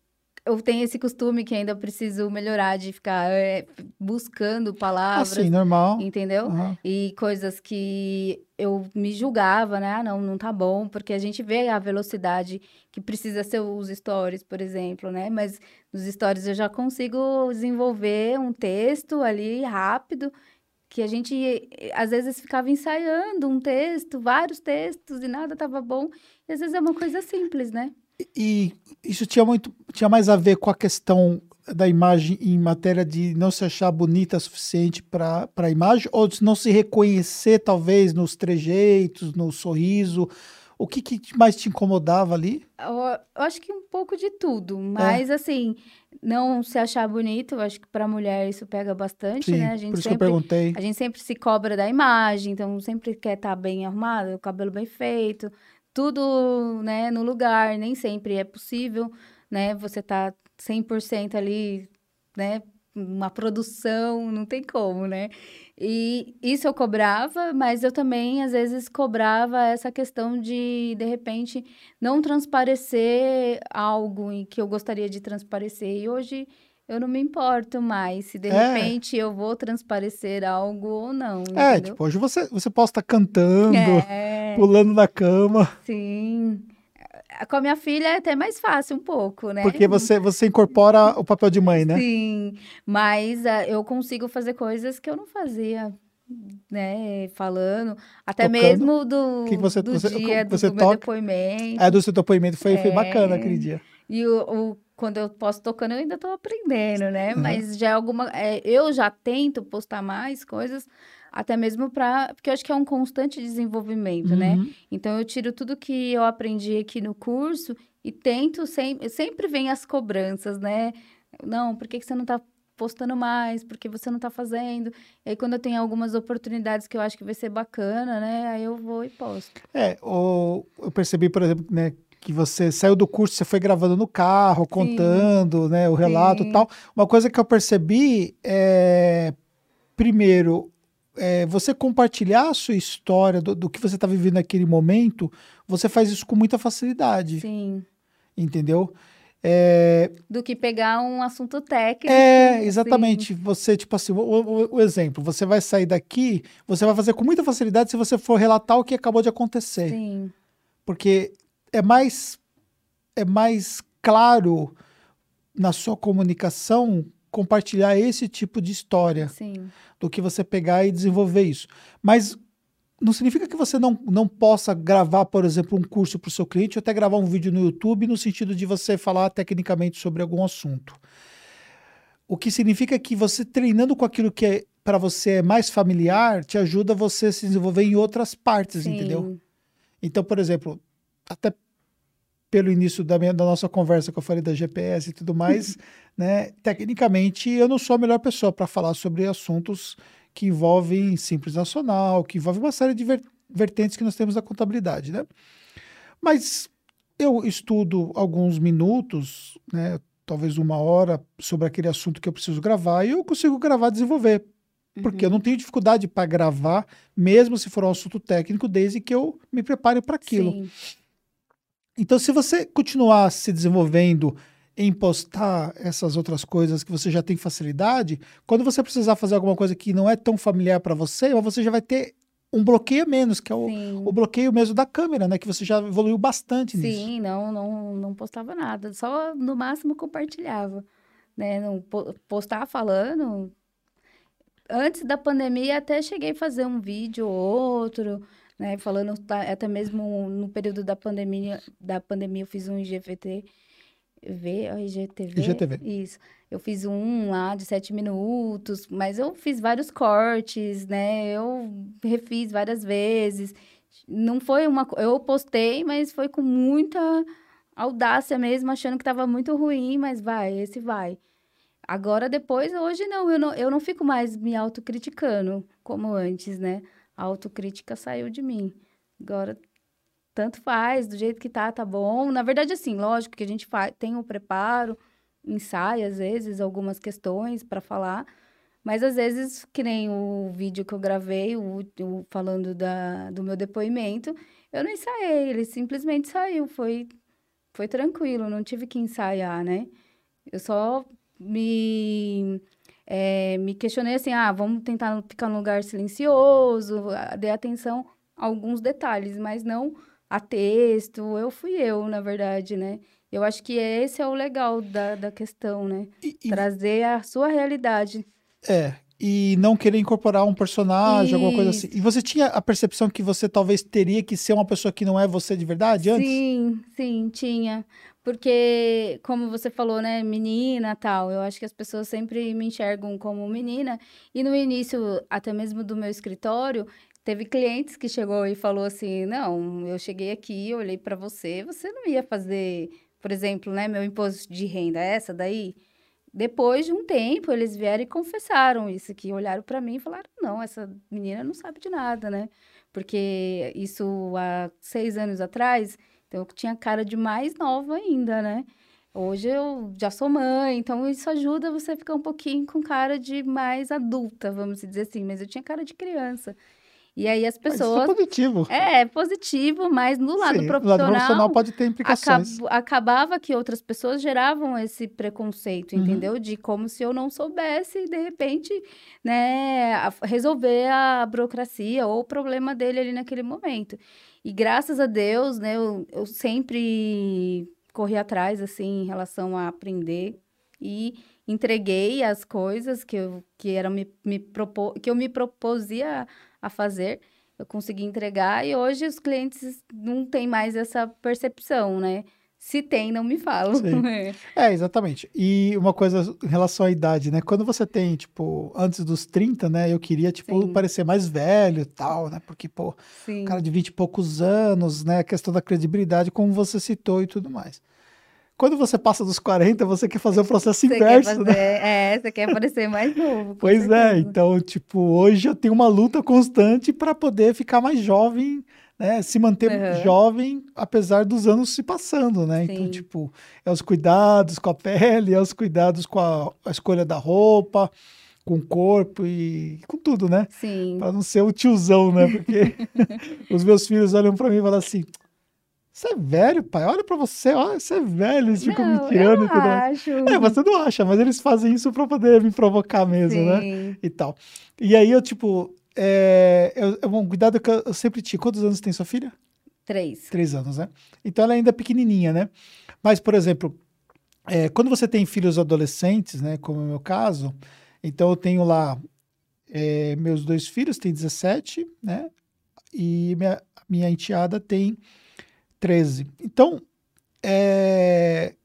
eu tenho esse costume que ainda preciso melhorar de ficar é, buscando palavras. Assim, normal. Entendeu? Uhum. E coisas que eu me julgava, né? Ah, não, não tá bom, porque a gente vê a velocidade que precisa ser os stories, por exemplo, né? Mas nos stories eu já consigo desenvolver um texto ali rápido que a gente às vezes ficava ensaiando um texto, vários textos e nada estava bom. E às vezes é uma coisa simples, né? E isso tinha muito tinha mais a ver com a questão da imagem em matéria de não se achar bonita o suficiente para a imagem, ou de não se reconhecer, talvez, nos trejeitos, no sorriso. O que, que mais te incomodava ali? Eu, eu acho que um pouco de tudo, mas é. assim, não se achar bonito, eu acho que para mulher isso pega bastante, Sim, né? A gente por isso sempre, que eu perguntei. A gente sempre se cobra da imagem, então sempre quer estar tá bem arrumado, o cabelo bem feito, tudo, né, no lugar, nem sempre é possível, né, você tá 100% ali, né, uma produção, não tem como, né? E isso eu cobrava, mas eu também, às vezes, cobrava essa questão de, de repente, não transparecer algo em que eu gostaria de transparecer. E hoje eu não me importo mais se de é. repente eu vou transparecer algo ou não. É, tipo, hoje você, você posta cantando, é. pulando na cama. Sim. Com a minha filha é até mais fácil um pouco, né? Porque você, você incorpora o papel de mãe, né? Sim, mas uh, eu consigo fazer coisas que eu não fazia, né? Falando, até Tocando. mesmo do, que você, do você, dia você do, do meu depoimento. É, do seu depoimento, foi, é. foi bacana aquele dia. E o, o, quando eu posto tocando, eu ainda estou aprendendo, né? Uhum. Mas já é alguma. É, eu já tento postar mais coisas, até mesmo para. Porque eu acho que é um constante desenvolvimento, né? uhum. né? Então eu tiro tudo que eu aprendi aqui no curso e tento sempre. Sempre vem as cobranças, né? Não, por que, que você não está postando mais, porque você não está fazendo. E aí, quando eu tenho algumas oportunidades que eu acho que vai ser bacana, né? Aí eu vou e posto. É, o, eu percebi, por exemplo, né, que você saiu do curso, você foi gravando no carro, contando, Sim. né, o relato e tal. Uma coisa que eu percebi é, primeiro, é, você compartilhar a sua história do, do que você está vivendo naquele momento, você faz isso com muita facilidade. Sim. Entendeu? É... Do que pegar um assunto técnico. É, exatamente. Sim. Você, tipo assim, o, o, o, exemplo, você vai sair daqui, você vai fazer com muita facilidade se você for relatar o que acabou de acontecer. Sim. Porque é mais é mais claro na sua comunicação compartilhar esse tipo de história Sim. do que você pegar e desenvolver isso. Mas não significa que você não, não possa gravar, por exemplo, um curso para o seu cliente ou até gravar um vídeo no YouTube no sentido de você falar tecnicamente sobre algum assunto. O que significa que você treinando com aquilo que é, para você é mais familiar te ajuda você a se desenvolver em outras partes, Sim. entendeu? Então, por exemplo, até pelo início da, minha, da nossa conversa que eu falei da GPS e tudo mais, né? Tecnicamente, eu não sou a melhor pessoa para falar sobre assuntos que envolvem Simples Nacional, que envolvem uma série de ver, vertentes que nós temos da contabilidade, né? Mas eu estudo alguns minutos, né? Talvez uma hora sobre aquele assunto que eu preciso gravar e eu consigo gravar e desenvolver. Porque uhum. eu não tenho dificuldade para gravar, mesmo se for um assunto técnico, desde que eu me prepare para aquilo. Sim. Então, se você continuar se desenvolvendo em postar essas outras coisas que você já tem facilidade, quando você precisar fazer alguma coisa que não é tão familiar para você, você já vai ter um bloqueio menos, que é o, o, bloqueio mesmo da câmera, né? Que você já evoluiu bastante Sim, nisso. Sim, não, não, não postava nada, só no máximo compartilhava, né? Não postar falando. Antes da pandemia até cheguei a fazer um vídeo ou outro, né? Falando até mesmo no período da pandemia, da pandemia eu fiz um IGVT, V, IGTV, IGTV. Isso. Eu fiz um lá de sete minutos, mas eu fiz vários cortes, né? Eu refiz várias vezes. Não foi uma. Eu postei, mas foi com muita audácia mesmo, achando que estava muito ruim, mas vai, esse vai. Agora, depois, hoje não, eu não, eu não fico mais me autocriticando como antes, né? A autocrítica saiu de mim. Agora, tanto faz, do jeito que tá, tá bom. Na verdade, assim, lógico que a gente faz, tem o um preparo, ensaia, às vezes, algumas questões para falar. Mas às vezes, que nem o vídeo que eu gravei, o, o, falando da, do meu depoimento, eu não ensaiei, ele simplesmente saiu, foi, foi tranquilo, não tive que ensaiar, né? Eu só me é, me questionei assim, ah, vamos tentar ficar num lugar silencioso, dei atenção a alguns detalhes, mas não a texto. Eu fui eu, na verdade, né? Eu acho que esse é o legal da, da questão, né? E, e... Trazer a sua realidade. É, e não querer incorporar um personagem, Isso. alguma coisa assim. E você tinha a percepção que você talvez teria que ser uma pessoa que não é você de verdade antes? Sim, sim, tinha. Porque, como você falou, né, menina tal, eu acho que as pessoas sempre me enxergam como menina. E no início, até mesmo do meu escritório, teve clientes que chegou e falou assim: "Não, eu cheguei aqui, olhei para você, você não ia fazer, por exemplo, né, meu imposto de renda essa daí?" Depois de um tempo, eles vieram e confessaram isso, que olharam para mim e falaram: "Não, essa menina não sabe de nada, né?" Porque isso há seis anos atrás então, eu tinha cara de mais nova ainda, né? Hoje eu já sou mãe, então isso ajuda você a ficar um pouquinho com cara de mais adulta, vamos dizer assim. Mas eu tinha cara de criança. E aí as pessoas. Mas isso é positivo. É, positivo, mas no lado Sim, profissional. No lado profissional pode ter implicações. acab- acabava que outras pessoas geravam esse preconceito, Uhum. entendeu? De como se eu não soubesse, de repente, né, resolver a burocracia ou o problema dele ali naquele momento. E graças a Deus, né, eu, eu sempre corri atrás, assim, em relação a aprender e entreguei as coisas que eu, que eram me, me propo, que eu me proposia a fazer. Eu consegui entregar e hoje os clientes não têm mais essa percepção, né? Se tem, não me falam. Sim. É, exatamente. E uma coisa em relação à idade, né? Quando você tem, tipo, antes dos 30, né? Eu queria, tipo, Sim. parecer mais velho e tal, né? Porque, pô, Sim. cara de 20 e poucos anos, né? A questão da credibilidade, como você citou e tudo mais. Quando você passa dos 40, você quer fazer o processo Você inverso, fazer, né? é, você quer parecer mais novo. Pois é, certeza. então, tipo, hoje eu tenho uma luta constante para poder ficar mais jovem, né? Se manter Aham. jovem, apesar dos anos se passando, né? Então, Sim. tipo, é os cuidados com a pele, é os cuidados com a, a escolha da roupa, com o corpo e com tudo, né? Sim. Para não ser o tiozão, né? Porque os meus filhos olham para mim e falam assim: Você é velho, pai? Olha para você, olha, você é velho. Eles ficam Não, me tirando e tudo mais. acho. É, você não acha, mas eles fazem isso para poder me provocar mesmo, né? Sim. E tal. E aí eu, tipo, é, eu, eu, um cuidado que eu, eu sempre tive. Quantos anos tem sua filha? Três. Três anos, né? Então ela ainda é pequenininha, né? Mas, por exemplo, é, quando você tem filhos adolescentes, né? Como é o meu caso, então eu tenho lá é, meus dois filhos, têm 17, né? E minha, minha enteada tem 13. Então, é,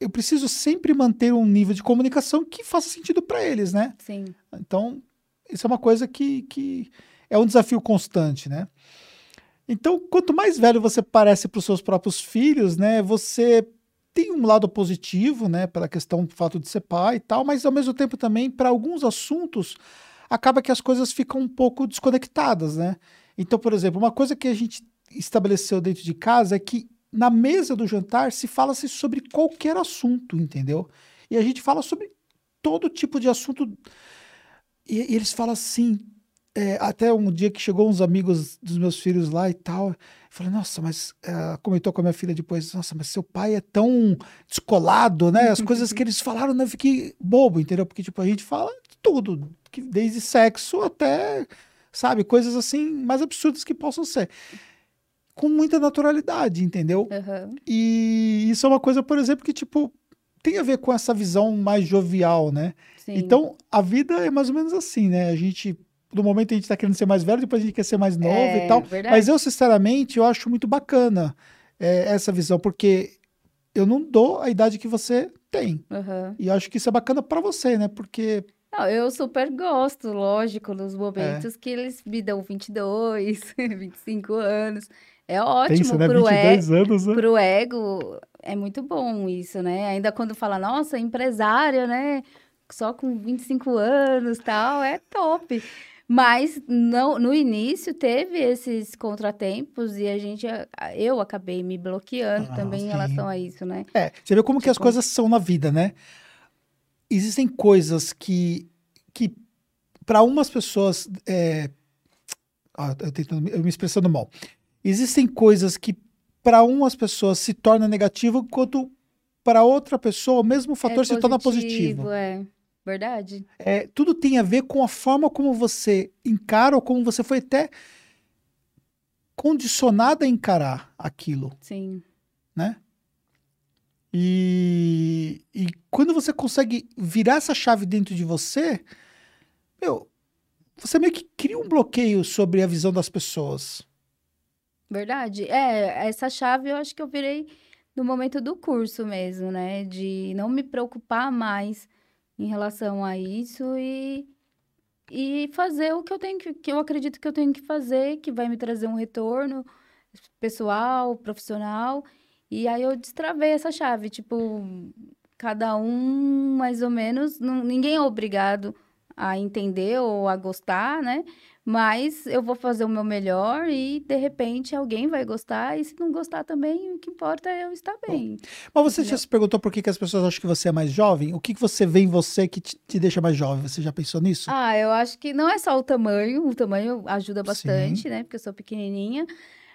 eu preciso sempre manter um nível de comunicação que faça sentido para eles, né? Sim. Então, isso é uma coisa que, que é um desafio constante, né? Então, quanto mais velho você parece para os seus próprios filhos, né? Você tem um lado positivo, né? Pela questão do fato de ser pai e tal, mas ao mesmo tempo também, para alguns assuntos, acaba que as coisas ficam um pouco desconectadas, né? Então, por exemplo, uma coisa que a gente estabeleceu dentro de casa é que na mesa do jantar se fala-se sobre qualquer assunto, entendeu? E a gente fala sobre todo tipo de assunto. E, e eles falam assim. é, até um dia que chegou uns amigos dos meus filhos lá e tal. Falei, nossa, mas. é, comentou com a minha filha depois, nossa, mas seu pai é tão descolado, né? As coisas que eles falaram, né? Eu fiquei bobo, entendeu? Porque, tipo, a gente fala de tudo, desde sexo até, sabe, coisas assim mais absurdas que possam ser. Com muita naturalidade, entendeu? Aham. E isso é uma coisa, por exemplo, que, tipo, tem a ver com essa visão mais jovial, né? Sim. Então, a vida é mais ou menos assim, né? A gente, no momento a gente tá querendo ser mais velho, depois a gente quer ser mais novo é, e tal. Verdade. Mas eu, sinceramente, eu acho muito bacana é, essa visão, porque eu não dou a idade que você tem. Aham. E eu acho que isso é bacana pra você, né? Porque, Não, eu super gosto, lógico, nos É. momentos que eles me dão 22, 25 anos. É ótimo pensa, né? pro, e... 22 anos, né? pro ego. É muito bom isso, né? Ainda quando fala, nossa, empresária, né? Só com 25 anos tal, é top. Mas não, no início teve esses contratempos e a gente, eu acabei me bloqueando Ah, também sim. em relação a isso, né? É, você vê como que as Tipo- coisas são na vida, né? Existem coisas que, que para umas pessoas. É... Ah, eu, tentando, eu me expressando mal. Existem coisas que para umas pessoas se torna negativo, enquanto para outra pessoa o mesmo fator é se torna positivo. É verdade. É, tudo tem a ver com a forma como você encara ou como você foi até condicionado a encarar aquilo Sim. né? E, e quando você consegue virar essa chave dentro de você, meu, você meio que cria um bloqueio sobre a visão das pessoas. Verdade. É, essa chave eu acho que eu virei no momento do curso mesmo, né? De não me preocupar mais em relação a isso e, e fazer o que eu tenho que, que eu acredito que eu tenho que fazer, que vai me trazer um retorno pessoal, profissional. E aí eu destravei essa chave, tipo, cada um mais ou menos, não, ninguém é obrigado a entender ou a gostar, né? Mas eu vou fazer o meu melhor e, de repente, alguém vai gostar. E se não gostar também, o que importa é eu estar bem. Mas você entendeu? já se perguntou por que, que as pessoas acham que você é mais jovem? O que, que você vê em você que te, te, deixa mais jovem? Você já pensou nisso? Ah, eu acho que não é só o tamanho. O tamanho ajuda bastante, Sim. né? Porque eu sou pequenininha.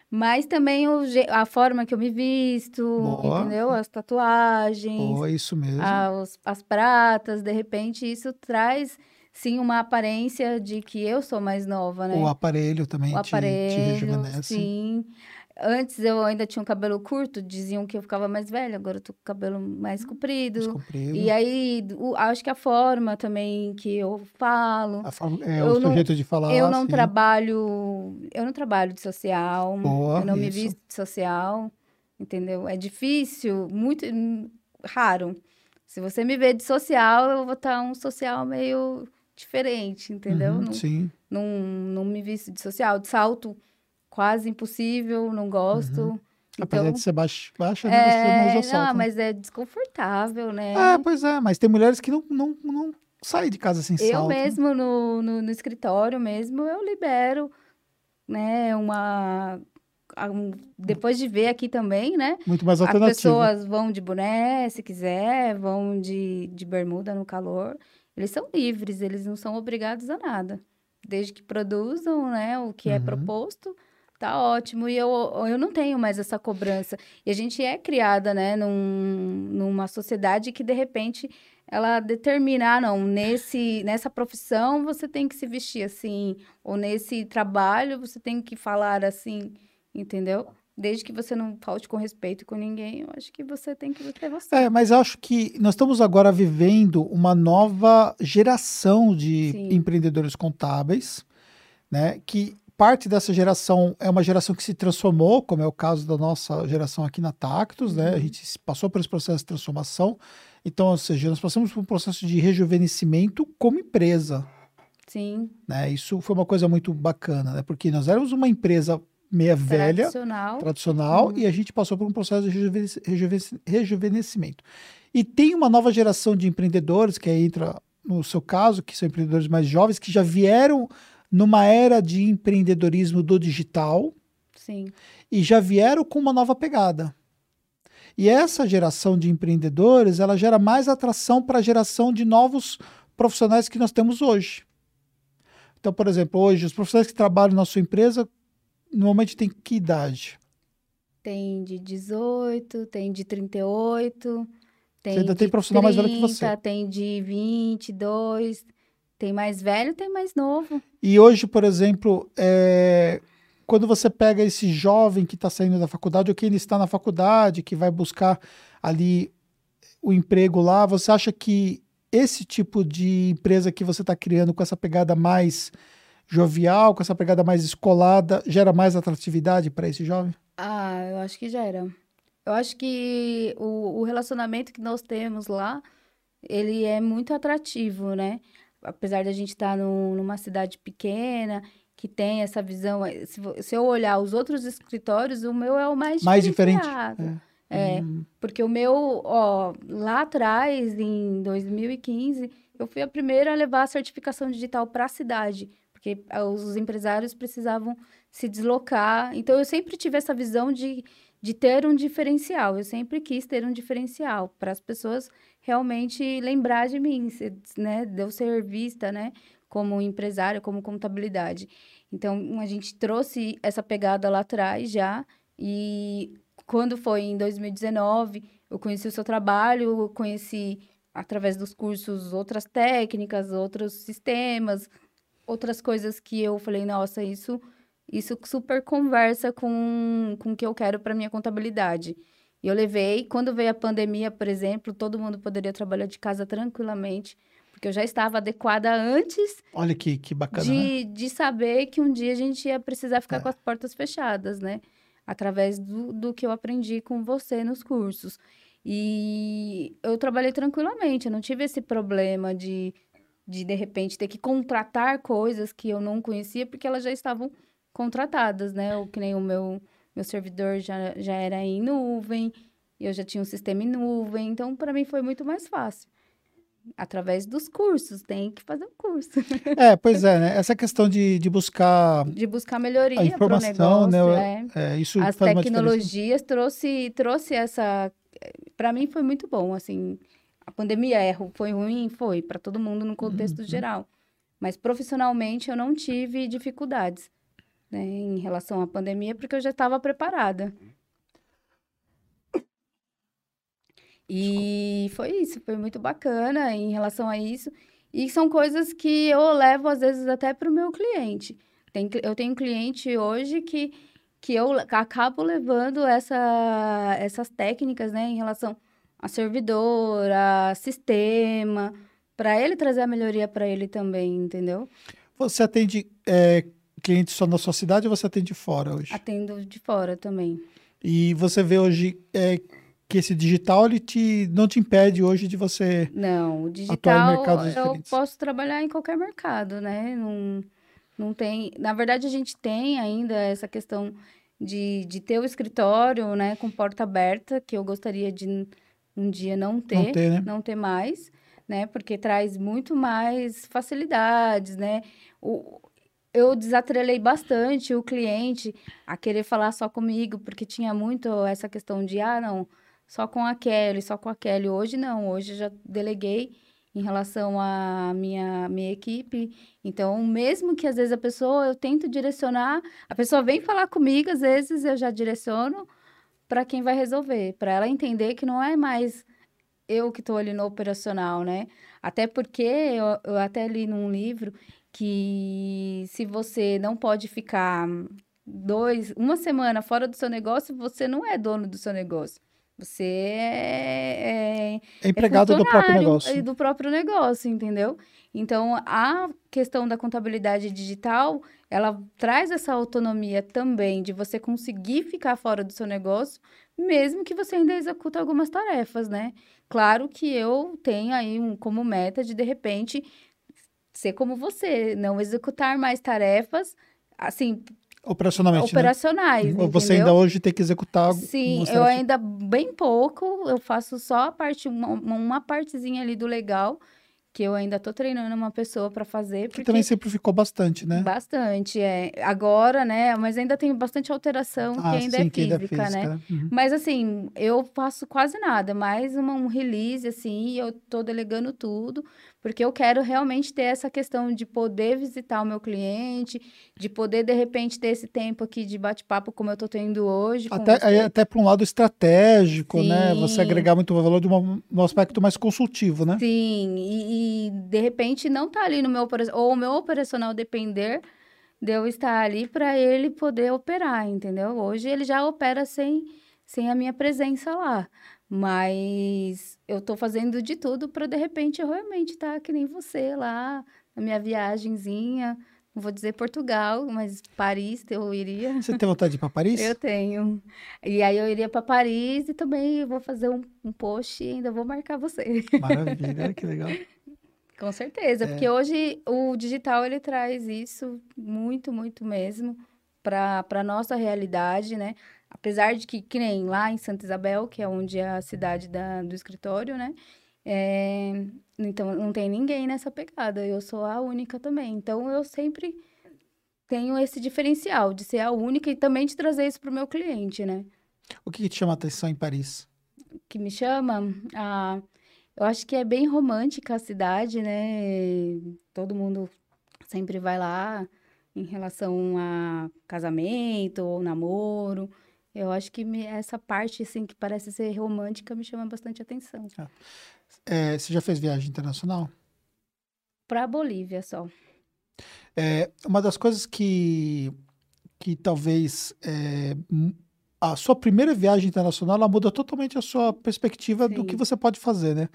Mas também o, a forma que eu me visto, Boa. entendeu? As tatuagens. Boa, isso mesmo. As, as pratas, de repente, isso traz sim uma aparência de que eu sou mais nova, né? O aparelho também o te, aparelho, te rejuvenesce. Sim. Antes eu ainda tinha um cabelo curto, diziam que eu ficava mais velha, agora eu tô com o cabelo mais comprido. Mais comprido. E aí, o, acho que a forma também que eu falo. Forma, é o seu jeito de falar. Eu não trabalho. Eu não trabalho de social. Boa, eu não isso. me visto de social. Entendeu? É difícil, muito raro. Se você me vê de social, eu vou estar um social meio diferente, entendeu? Uhum, não, sim. Não, não me visto de social. De salto, quase impossível, não gosto. Uhum. Então, Apesar de ser baixo, baixa, né, é, você não usa salto. Não, né? mas é desconfortável, né? É, pois é, mas tem mulheres que não, não, não saem de casa sem eu salto. Eu mesmo, no, no, no, escritório mesmo, eu libero, né, uma... Um, depois de ver aqui também, né? Muito mais alternativa. As pessoas vão de boné, se quiser, vão de, de bermuda no calor. Eles são livres, eles não são obrigados a nada. Desde que produzam, né, o que é uhum. é proposto, tá ótimo. E eu, eu não tenho mais essa cobrança. E a gente é criada, né, num, numa sociedade que, de repente, ela determina, ah, não, nesse, nessa profissão você tem que se vestir assim, ou nesse trabalho você tem que falar assim, entendeu? Desde que você não falte com respeito com ninguém, eu acho que você tem que ter você. É, mas acho que nós estamos agora vivendo uma nova geração de Sim. empreendedores contábeis, né? Que parte dessa geração é uma geração que se transformou, como é o caso da nossa geração aqui na Tactus, né? A uhum. gente passou por esse processo de transformação. Então, ou seja, nós passamos por um processo de rejuvenescimento como empresa. Sim. Né? Isso foi uma coisa muito bacana, né? Porque nós éramos uma empresa meia velha, tradicional, tradicional uhum. e a gente passou por um processo de rejuvenescimento. E tem uma nova geração de empreendedores, que entra no seu caso, que são empreendedores mais jovens, que já vieram numa era de empreendedorismo do digital. Sim. E já vieram com uma nova pegada. E essa geração de empreendedores, ela gera mais atração para a geração de novos profissionais que nós temos hoje. Então, por exemplo, hoje, os profissionais que trabalham na sua empresa, normalmente tem que idade? Tem de 18, tem de 38, tem você ainda de tem profissional 30, mais velho que você. Tem de 22, tem mais velho, tem mais novo. E hoje, por exemplo, é, quando você pega esse jovem que está saindo da faculdade ou que ainda está na faculdade, que vai buscar ali o emprego lá, você acha que esse tipo de empresa que você está criando com essa pegada mais jovial, com essa pegada mais escolada, gera mais atratividade para esse jovem? Ah, eu acho que gera. Eu acho que o, o relacionamento que nós temos lá, ele é muito atrativo, né? Apesar da gente estar tá numa cidade pequena, que tem essa visão. Eh, se, se, eu olhar os outros escritórios, o meu é o mais Mais diferente. É, é hum. porque o meu, ó, lá atrás, em 2015, eu fui a primeira a levar a certificação digital para a cidade porque ah, os empresários precisavam se deslocar. Então, eu sempre tive essa visão de, de ter um diferencial. Eu sempre quis ter um diferencial para as pessoas realmente lembrar de mim, né? De eu ser vista, né? Como empresária, como contabilidade. Então, a gente trouxe essa pegada lá atrás já. E quando foi em 2019, eu conheci o seu trabalho, conheci através dos cursos outras técnicas, outros sistemas, outras coisas que eu falei, nossa, isso isso super conversa com, com o que eu quero para minha contabilidade. E eu levei, quando veio a pandemia, por exemplo, todo mundo poderia trabalhar de casa tranquilamente, porque eu já estava adequada antes. Olha que, que bacana. De, né? de saber que um dia a gente ia precisar ficar é. com as portas fechadas, né? Através do, do que eu aprendi com você nos cursos. E eu trabalhei tranquilamente, eu não tive esse problema de de de repente ter que contratar coisas que eu não conhecia porque elas já estavam contratadas, né? Ou que nem o meu meu servidor já, já era em nuvem, eu já tinha um sistema em nuvem, então para mim foi muito mais fácil. através dos cursos, tem que fazer o curso. É, pois é, né? Essa questão de, de buscar de buscar melhoria para o informação, negócio, né? é. É, isso As tecnologias trouxe trouxe essa para mim foi muito bom, assim. A pandemia é, foi ruim, foi para todo mundo no contexto Uhum. geral. Mas profissionalmente eu não tive dificuldades, né, em relação à pandemia, porque eu já estava preparada. E foi isso, foi muito bacana em relação a isso. E são coisas que eu levo, às vezes, até para o meu cliente. Tem, eu tenho um cliente hoje que, que eu acabo levando essa, essas técnicas, né, em relação a servidor, a sistema, para ele trazer a melhoria para ele também, entendeu? Você atende é, clientes só na sua cidade ou você atende fora hoje? Atendo de fora também. E você vê hoje é, que esse digital ele te, não te impede hoje de você. Não, o Atuar em digital mercados eu diferentes. posso trabalhar em qualquer mercado, né? Não, não tem. Na verdade, a gente tem ainda essa questão de, de ter o escritório, né, com porta aberta, que eu gostaria de um dia não ter, Não ter, né? não ter mais, né? Porque traz muito mais facilidades, né? O, eu desatrelei bastante o cliente a querer falar só comigo, porque tinha muito essa questão de, ah, não, só com a Kelly, só com a Kelly. Hoje não, hoje eu já deleguei em relação à minha, minha equipe. Então, mesmo que às vezes a pessoa, eu tento direcionar, a pessoa vem falar comigo, às vezes eu já direciono para quem vai resolver, para ela entender que não é mais eu que estou ali no operacional, né? Até porque eu, eu até li num livro que se você não pode ficar dois, uma semana fora do seu negócio, você não é dono do seu negócio. Você é, é, É empregado do próprio negócio. Do próprio negócio, entendeu? Então, a questão da contabilidade digital, ela traz essa autonomia também de você conseguir ficar fora do seu negócio, mesmo que você ainda executa algumas tarefas, né? Claro que eu tenho aí um, como meta de, de repente, ser como você, não executar mais tarefas, assim, Operacionalmente, né? operacionais, Ou Você ainda hoje tem que executar. Sim, eu tarefas. ainda bem pouco, eu faço só a parte, uma, uma partezinha ali do legal, que eu ainda tô treinando uma pessoa para fazer, Que porque também simplificou bastante, né? bastante, é. Agora, né, mas ainda tem bastante alteração que Ah, ainda sim, é que ainda é física, né? física, né? Uhum. Mas assim, eu faço quase nada, mais uma- um release, assim, eu tô delegando tudo, porque eu quero realmente ter essa questão de poder visitar o meu cliente, de poder, de repente, ter esse tempo aqui de bate-papo como eu tô tendo hoje Até, você. até para um lado estratégico, né? Você Sim. agregar muito valor de uma, um aspecto mais consultivo, né? Sim, e, e, de repente não tá ali no meu operacional, ou o meu operacional depender de eu estar ali para ele poder operar, entendeu? Hoje ele já opera sem, sem a minha presença lá, mas eu tô fazendo de tudo para de repente eu realmente estar que nem você lá na minha viagenzinha, não vou dizer Portugal, mas Paris eu iria. Você tem vontade de ir para Paris? Eu tenho. E aí eu iria para Paris e também vou fazer um, um post e ainda vou marcar você. Maravilha, que legal. Com certeza, porque hoje o digital ele traz isso muito, muito mesmo para para nossa realidade, né? Apesar de que, que nem lá em Santa Isabel, que é onde é a cidade da, do escritório, né? É, então não tem ninguém nessa pegada, eu sou a única também. Então eu sempre tenho esse diferencial de ser a única e também de trazer isso para o meu cliente, né? O que, que te chama a atenção em Paris? que me chama, ah, eu acho que é bem romântica a cidade, né? Todo mundo sempre vai lá em relação a casamento ou namoro. Eu acho que me- essa parte, assim, que parece ser romântica, me chama bastante atenção. É, você já fez viagem internacional? Pra Bolívia só. É, uma das coisas que, que talvez é, a sua primeira viagem internacional ela muda totalmente a sua perspectiva do Sim. que você pode fazer, né?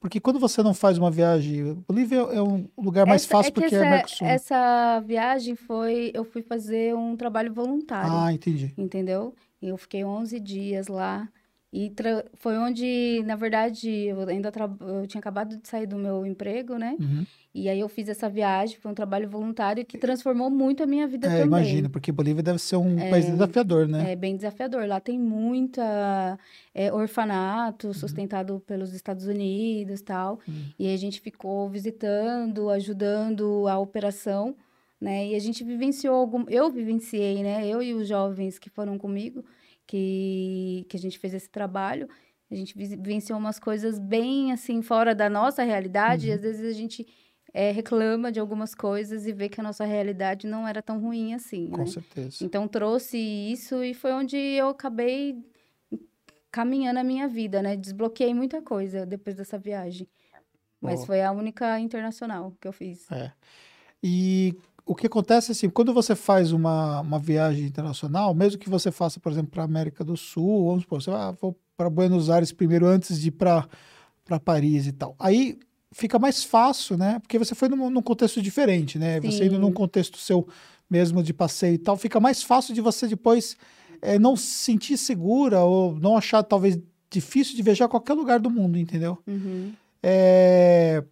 Porque quando você não faz uma viagem, Bolívia é um lugar mais Essa- fácil que porque é essa, Mercosul. essa viagem foi, eu fui fazer um trabalho voluntário. Ah, entendi. entendeu? Eu fiquei 11 dias lá E foi onde, na verdade, eu ainda eu tinha acabado de sair do meu emprego, né? Uhum. E aí eu fiz essa viagem, foi um trabalho voluntário que transformou muito a minha vida é, também. Imagina, porque Bolívia deve ser um é, país desafiador, né? É bem desafiador. Lá tem muita é, orfanato uhum. sustentado pelos Estados Unidos tal. Uhum. E a gente ficou visitando, ajudando a operação, né? E a gente vivenciou algum... Eu vivenciei, né? Eu e os jovens que foram comigo que, que a gente fez esse trabalho. A gente vivenciou umas coisas bem assim fora da nossa realidade, uhum. e às vezes a gente é, reclama de algumas coisas e vê que a nossa realidade não era tão ruim assim. Com né? certeza. Então trouxe isso e foi onde eu acabei caminhando a minha vida, né? Desbloqueei muita coisa depois dessa viagem. Mas foi a única internacional que eu fiz. É. E o que acontece assim, quando você faz uma, uma viagem internacional, mesmo que você faça, por exemplo, para a América do Sul, vamos supor, você vai para Buenos Aires primeiro antes de ir para Paris e tal. Aí fica mais fácil, né? Porque você foi num, num contexto diferente, né? Sim. Você indo num contexto seu mesmo de passeio e tal, fica mais fácil de você depois é, não se sentir segura ou não achar talvez difícil de viajar a qualquer lugar do mundo, entendeu? Uhum. É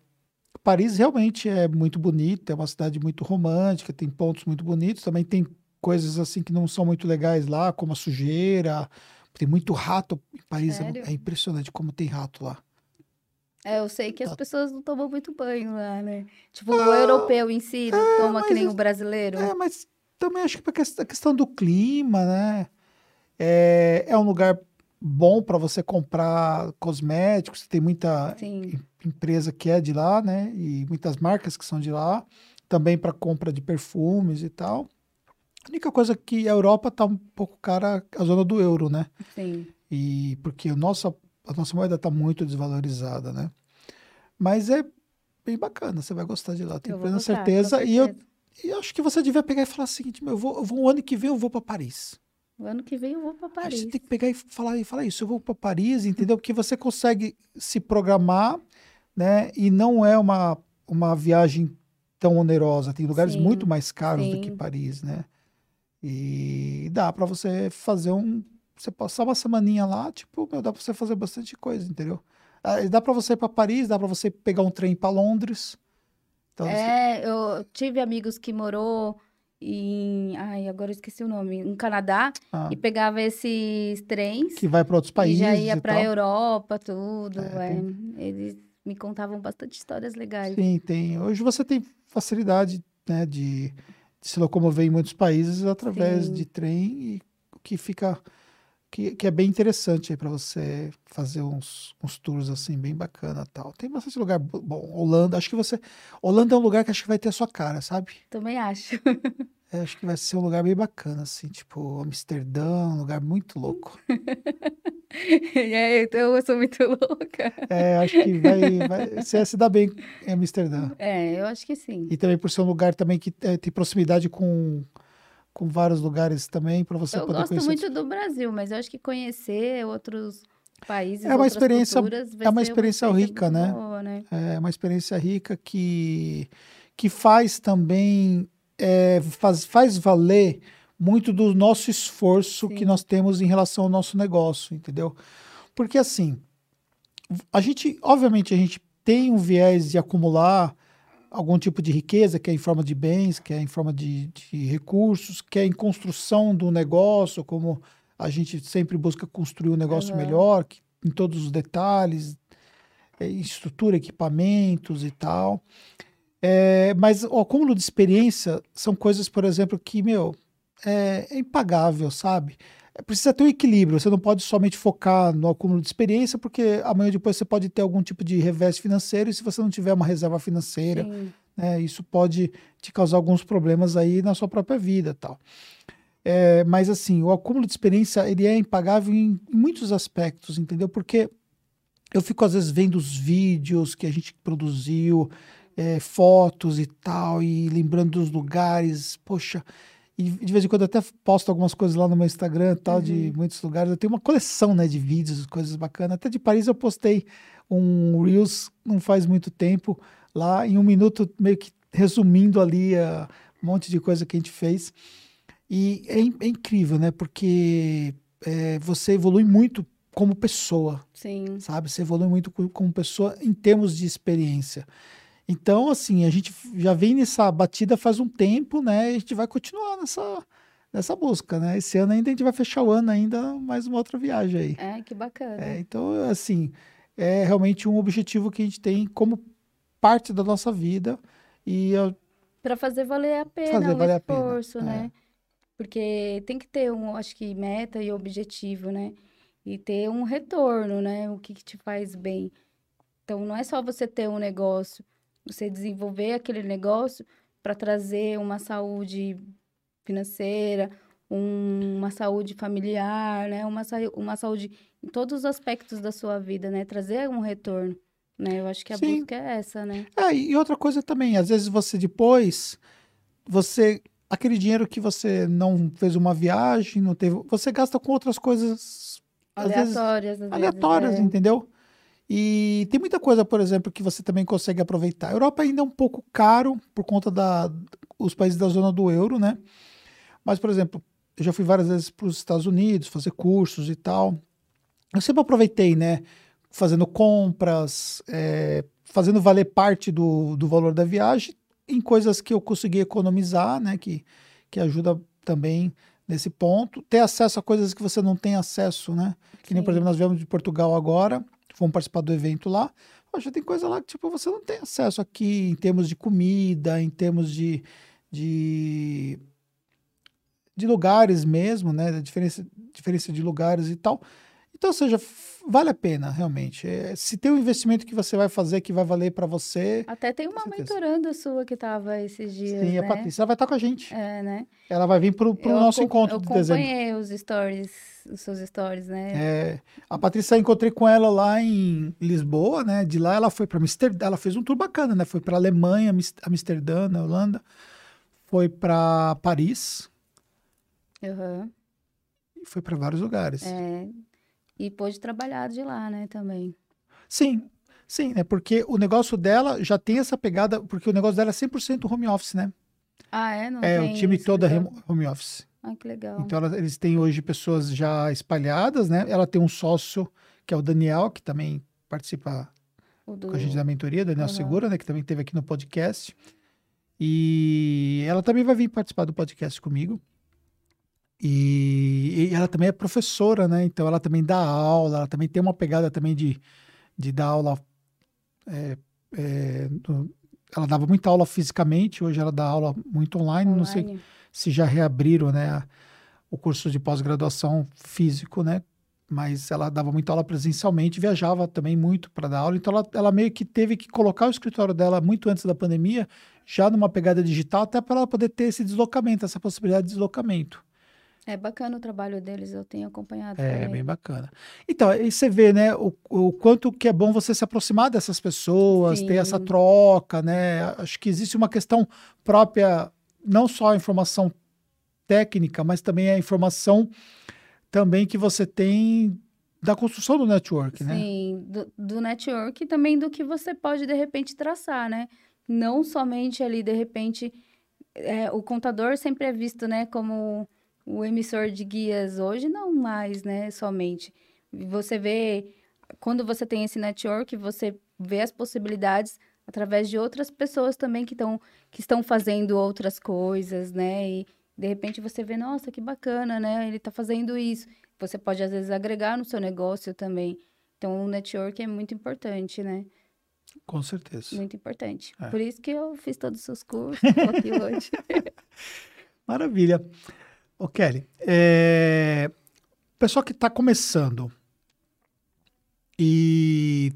Paris realmente é muito bonita, é uma cidade muito romântica, tem pontos muito bonitos, também tem coisas assim que não são muito legais lá, como a sujeira, tem muito rato em Paris, é, é, impressionante como tem rato lá. É, eu sei que tá. as pessoas não tomam muito banho lá, né? Tipo, ah, o europeu em si não é, toma que nem o brasileiro. É, mas também acho que a questão do clima, né? É, é um lugar bom para você comprar cosméticos, tem muita Sim. empresa que é de lá, né? E muitas marcas que são de lá, também para compra de perfumes e tal. A única coisa que a Europa tá um pouco cara a zona do euro, né? Sim. E porque a nossa, a nossa moeda está muito desvalorizada, né? Mas é bem bacana, você vai gostar de lá, tenho plena certeza. certeza. E eu, e acho que você devia pegar e falar o seguinte: eu vou, eu vou, o ano que vem eu vou para Paris. O ano que vem eu vou para Paris. Aí você tem que pegar e falar, e falar isso. Eu vou para Paris, entendeu? Porque você consegue se programar, né? E não é uma, uma viagem tão onerosa. Tem lugares sim, muito mais caros sim. do que Paris, né? E dá para você fazer um. Você passar uma semaninha lá, tipo, meu, dá para você fazer bastante coisa, entendeu? Ah, dá para você ir para Paris, dá para você pegar um trem para Londres. Então, é, você... eu tive amigos que morou em. Ai, agora eu esqueci o nome. No Canadá. Ah. E pegava esses trens. Que vai para outros países. E já ia para a Europa, tudo. É, é. Eles me contavam bastante histórias legais. Sim, tem. Hoje você tem facilidade né, de, de se locomover em muitos países através Sim. de trem, e o que fica. Que, que é bem interessante para você fazer uns, uns tours assim, bem bacana tal. Tem bastante lugar bom. Holanda, acho que você. Holanda é um lugar que acho que vai ter a sua cara, sabe? Também acho. É, acho que vai ser um lugar bem bacana, assim, tipo Amsterdã, um lugar muito louco. é, então eu sou muito louca. É, acho que vai, vai você se dar bem em Amsterdã. É, eu acho que sim. E também por ser um lugar também que é, tem proximidade com, com vários lugares também, para você eu poder conhecer. Eu gosto muito do Brasil, mas eu acho que conhecer outros países, é uma experiência, é uma experiência uma rica, né? Boa, né? É uma experiência rica que que faz também é, faz, faz valer muito do nosso esforço Sim. que nós temos em relação ao nosso negócio, entendeu? Porque assim, a gente, obviamente, a gente tem um viés de acumular algum tipo de riqueza, que é em forma de bens, que é em forma de, de recursos, que é em construção do negócio, como a gente sempre busca construir um negócio uhum. melhor, que, em todos os detalhes, estrutura, equipamentos e tal. É, mas o acúmulo de experiência são coisas, por exemplo, que, meu, é, é impagável, sabe? É, precisa ter um equilíbrio. Você não pode somente focar no acúmulo de experiência, porque amanhã depois você pode ter algum tipo de revés financeiro, e se você não tiver uma reserva financeira, né, isso pode te causar alguns problemas aí na sua própria vida tal. É, mas assim, o acúmulo de experiência ele é impagável em, em muitos aspectos, entendeu? Porque eu fico às vezes vendo os vídeos que a gente produziu, é, fotos e tal, e lembrando dos lugares, poxa. E de vez em quando eu até posto algumas coisas lá no meu Instagram tal, uhum. de muitos lugares. Eu tenho uma coleção né, de vídeos, coisas bacanas. Até de Paris eu postei um Reels não faz muito tempo, lá em um minuto, meio que resumindo ali uh, um monte de coisa que a gente fez. E é, é incrível, né? Porque é, você evolui muito como pessoa, Sim. sabe? Você evolui muito co- como pessoa em termos de experiência. Então, assim, a gente já vem nessa batida faz um tempo, né? E a gente vai continuar nessa, nessa busca, né? Esse ano ainda a gente vai fechar o ano ainda mais uma outra viagem aí. É, que bacana. É, então, assim, é realmente um objetivo que a gente tem como parte da nossa vida e eu- Para fazer valer a pena Fazer o valer a pena, esforço, é. né? Porque tem que ter um, acho que meta e objetivo, né? E ter um retorno, né? O que, que te faz bem. Então não é só você ter um negócio, você desenvolver aquele negócio para trazer uma saúde financeira, um- uma saúde familiar, né? Uma, uma saúde em todos os aspectos da sua vida, né? Trazer um retorno, né? Eu acho que a Sim. busca é essa, né? É, e outra coisa também, às vezes você depois, você, aquele dinheiro que você não fez uma viagem, não teve, você gasta com outras coisas, às vezes, Aleatórias, às vezes, aleatórias, é. entendeu? E tem muita coisa, por exemplo, que você também consegue aproveitar. A Europa ainda é um pouco caro por conta da os países da zona do euro, né? Mas, por exemplo, eu já fui várias vezes para os Estados Unidos fazer cursos e tal. Eu sempre aproveitei, né? Fazendo compras, é, fazendo valer parte do, do valor da viagem em coisas que eu consegui economizar, né? Que, que ajuda também nesse ponto. Ter acesso a coisas que você não tem acesso, né? Que nem, por exemplo, nós viemos de Portugal agora, fomos participar do evento lá. Poxa, tem coisa lá que tipo, você não tem acesso aqui em termos de comida, em termos de, de, de lugares mesmo, né? Da diferença, diferença de lugares e tal. Então, ou seja, vale a pena, realmente. É, se tem um investimento que você vai fazer que vai valer para você. Até tem uma mentoranda sua que estava esses dias, Sim, a né? Patrícia ela vai estar com a gente. É, né? Ela vai vir pro Eu nosso encontro eu de dezembro. acompanhei os stories, os seus stories, né? É, a Patrícia eu encontrei com ela lá em Lisboa, né? De lá ela foi para Amsterdã, ela fez um tour bacana, né? Foi para Alemanha, Amsterdã, na Holanda, foi para Paris Aham. e foi para vários lugares. É. E pôde trabalhar de lá, né, também. Sim, sim, né? Porque o negócio dela já tem essa pegada, porque o negócio dela é 100% home office, né? Ah, é? Não É, o time todo é remo- home office. Ah, que legal. Então ela- eles têm hoje pessoas já espalhadas, né? Ela tem um sócio que é o Daniel, que também participa do... com a gente da mentoria, Daniel Aham. Segura, né, que também esteve aqui no podcast. E ela também vai vir participar do podcast comigo. E, e ela também é professora, né? Então ela também dá aula, ela também tem uma pegada também de, de dar aula. é, é, ela dava muita aula fisicamente, hoje ela dá aula muito online. Não sei online. se já reabriram, né, a- o curso de pós-graduação físico, né? Mas ela dava muita aula presencialmente, viajava também muito para dar aula. Então ela, ela meio que teve que colocar o escritório dela muito antes da pandemia, já numa pegada digital, até para ela poder ter esse deslocamento, essa possibilidade de deslocamento. É bacana o trabalho deles, eu tenho acompanhado É, também. bem bacana. Então, aí você vê, né, o, o quanto que é bom você se aproximar dessas pessoas, ter essa Sim. troca, né? Acho que existe uma questão própria, não só a informação técnica, mas também a informação também que você tem da construção do network, né? Sim, do, do network e também do que você pode, de repente, traçar, né? Não somente ali, de repente, é, o contador sempre é visto, né, como o emissor de guias hoje, não mais, né, somente. Você vê, quando você tem esse network, você vê as possibilidades através de outras pessoas também que, tão, que estão fazendo outras coisas, né? E, de repente, você vê, nossa, que bacana, né? Ele está fazendo isso. Você pode, às vezes, agregar no seu negócio também. Então, o network é muito importante, né? Com certeza. Muito importante. É. Por isso que eu fiz todos os seus cursos, aqui hoje. Maravilha. Ô, Kelly, é... pessoal que está começando e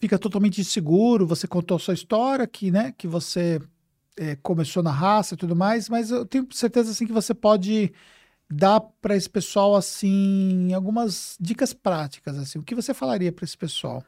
fica totalmente inseguro, você contou a sua história, que, né, que você é, começou na raça e tudo mais, mas eu tenho certeza assim, que você pode dar para esse pessoal assim algumas dicas práticas. assim. O que você falaria para esse pessoal?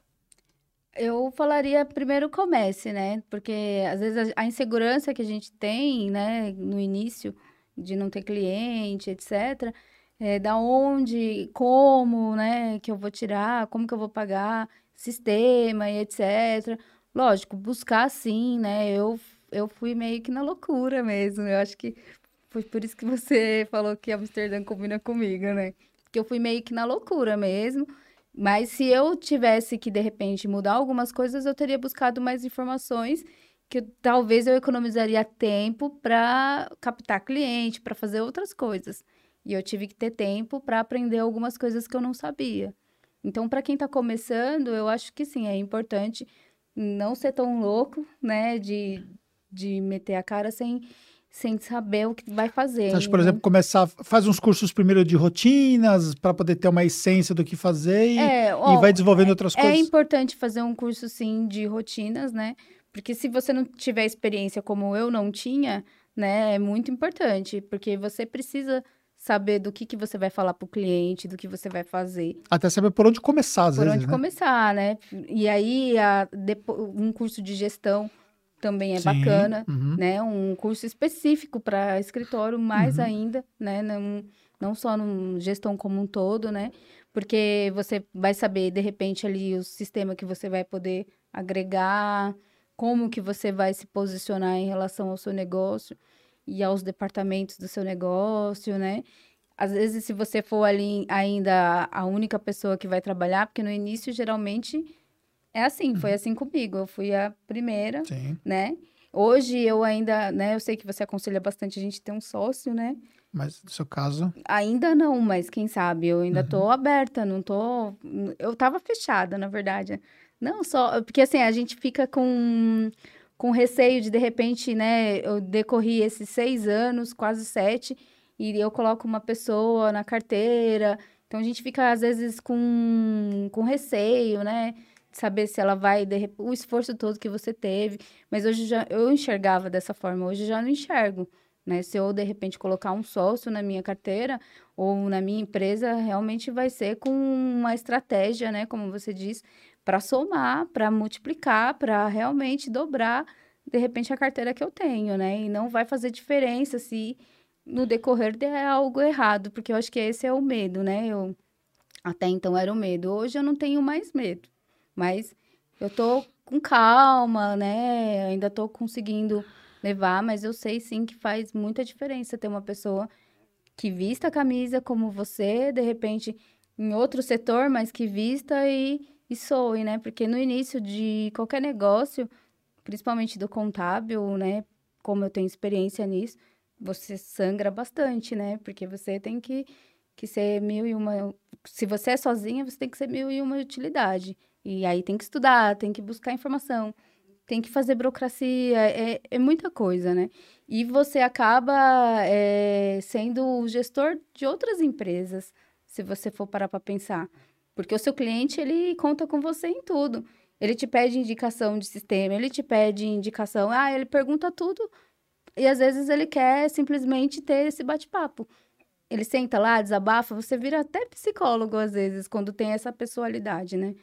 Eu falaria primeiro comece, né? Porque às vezes a insegurança que a gente tem, né, no início, de não ter cliente, etc., é, da onde, como, né, que eu vou tirar, como que eu vou pagar, sistema e etc. Lógico, buscar sim, né? Eu, eu fui meio que na loucura mesmo. Eu acho que foi por isso que você falou que Amsterdã combina comigo, né? Porque eu fui meio que na loucura mesmo Mas se eu tivesse que, de repente, mudar algumas coisas, eu teria buscado mais informações que talvez eu economizaria tempo para captar cliente, para fazer outras coisas. E eu tive que ter tempo para aprender algumas coisas que eu não sabia. Então, para quem está começando, eu acho que sim, é importante não ser tão louco, né, de, de meter a cara sem, sem saber o que vai fazer. Você acha, por exemplo, começar, faz uns cursos primeiro de rotinas, para poder ter uma essência do que fazer e, é, ó, e vai desenvolvendo outras é, coisas? É importante fazer um curso, sim, de rotinas, né? Porque se você não tiver experiência como eu não tinha, né, é muito importante, porque você precisa saber do que, que você vai falar para o cliente, do que você vai fazer. Até saber por onde começar, às por vezes, onde né? começar, né? E aí, a, um curso de gestão também é Sim, bacana, uhum. né? Um curso específico para escritório, mais uhum. ainda, né? Não, não só no gestão como um todo, né? Porque você vai saber, de repente, ali o sistema que você vai poder agregar, como que você vai se posicionar em relação ao seu negócio e aos departamentos do seu negócio, né? Às vezes, se você for ali ainda a única pessoa que vai trabalhar, porque no início, geralmente, é assim, foi assim comigo. Eu fui a primeira, Sim. né? Hoje eu ainda, né? Eu sei que você aconselha bastante a gente ter um sócio, né? Mas no seu caso? Ainda não, mas quem sabe? Eu ainda uhum. tô aberta, não tô. Eu tava fechada, na verdade. Não só. Porque assim, a gente fica com, com receio de, de repente, né? Eu decorri esses seis anos, quase sete, e eu coloco uma pessoa na carteira. Então a gente fica, às vezes, com, com receio, né? Saber se ela vai. De, o esforço todo que você teve. Mas hoje já, eu enxergava dessa forma, hoje já não enxergo. Né? Se eu, de repente, colocar um sócio na minha carteira ou na minha empresa, realmente vai ser com uma estratégia, né? Como você diz, para somar, para multiplicar, para realmente dobrar, de repente, a carteira que eu tenho, né? E não vai fazer diferença se no decorrer der algo errado, porque eu acho que esse é o medo, né? Eu até então era o medo. Hoje eu não tenho mais medo, mas eu tô com calma, né? Ainda tô conseguindo levar, mas eu sei sim que faz muita diferença ter uma pessoa que vista a camisa como você, de repente em outro setor, mas que vista e e soe, né? Porque no início de qualquer negócio, principalmente do contábil, né? Como eu tenho experiência nisso, você sangra bastante, né? Porque você tem que, que ser mil e uma. Se você é sozinha, você tem que ser mil e uma utilidade. E aí tem que estudar, tem que buscar informação, tem que fazer burocracia, é, é muita coisa, né? E você acaba é, sendo o gestor de outras empresas, se você for parar para pensar. Porque o seu cliente, ele conta com você em tudo. Ele te pede indicação de sistema, ele te pede indicação, ah, ele pergunta tudo. E às vezes ele quer simplesmente ter esse bate-papo. Ele senta lá, desabafa, você vira até psicólogo às vezes, quando tem essa pessoalidade, né?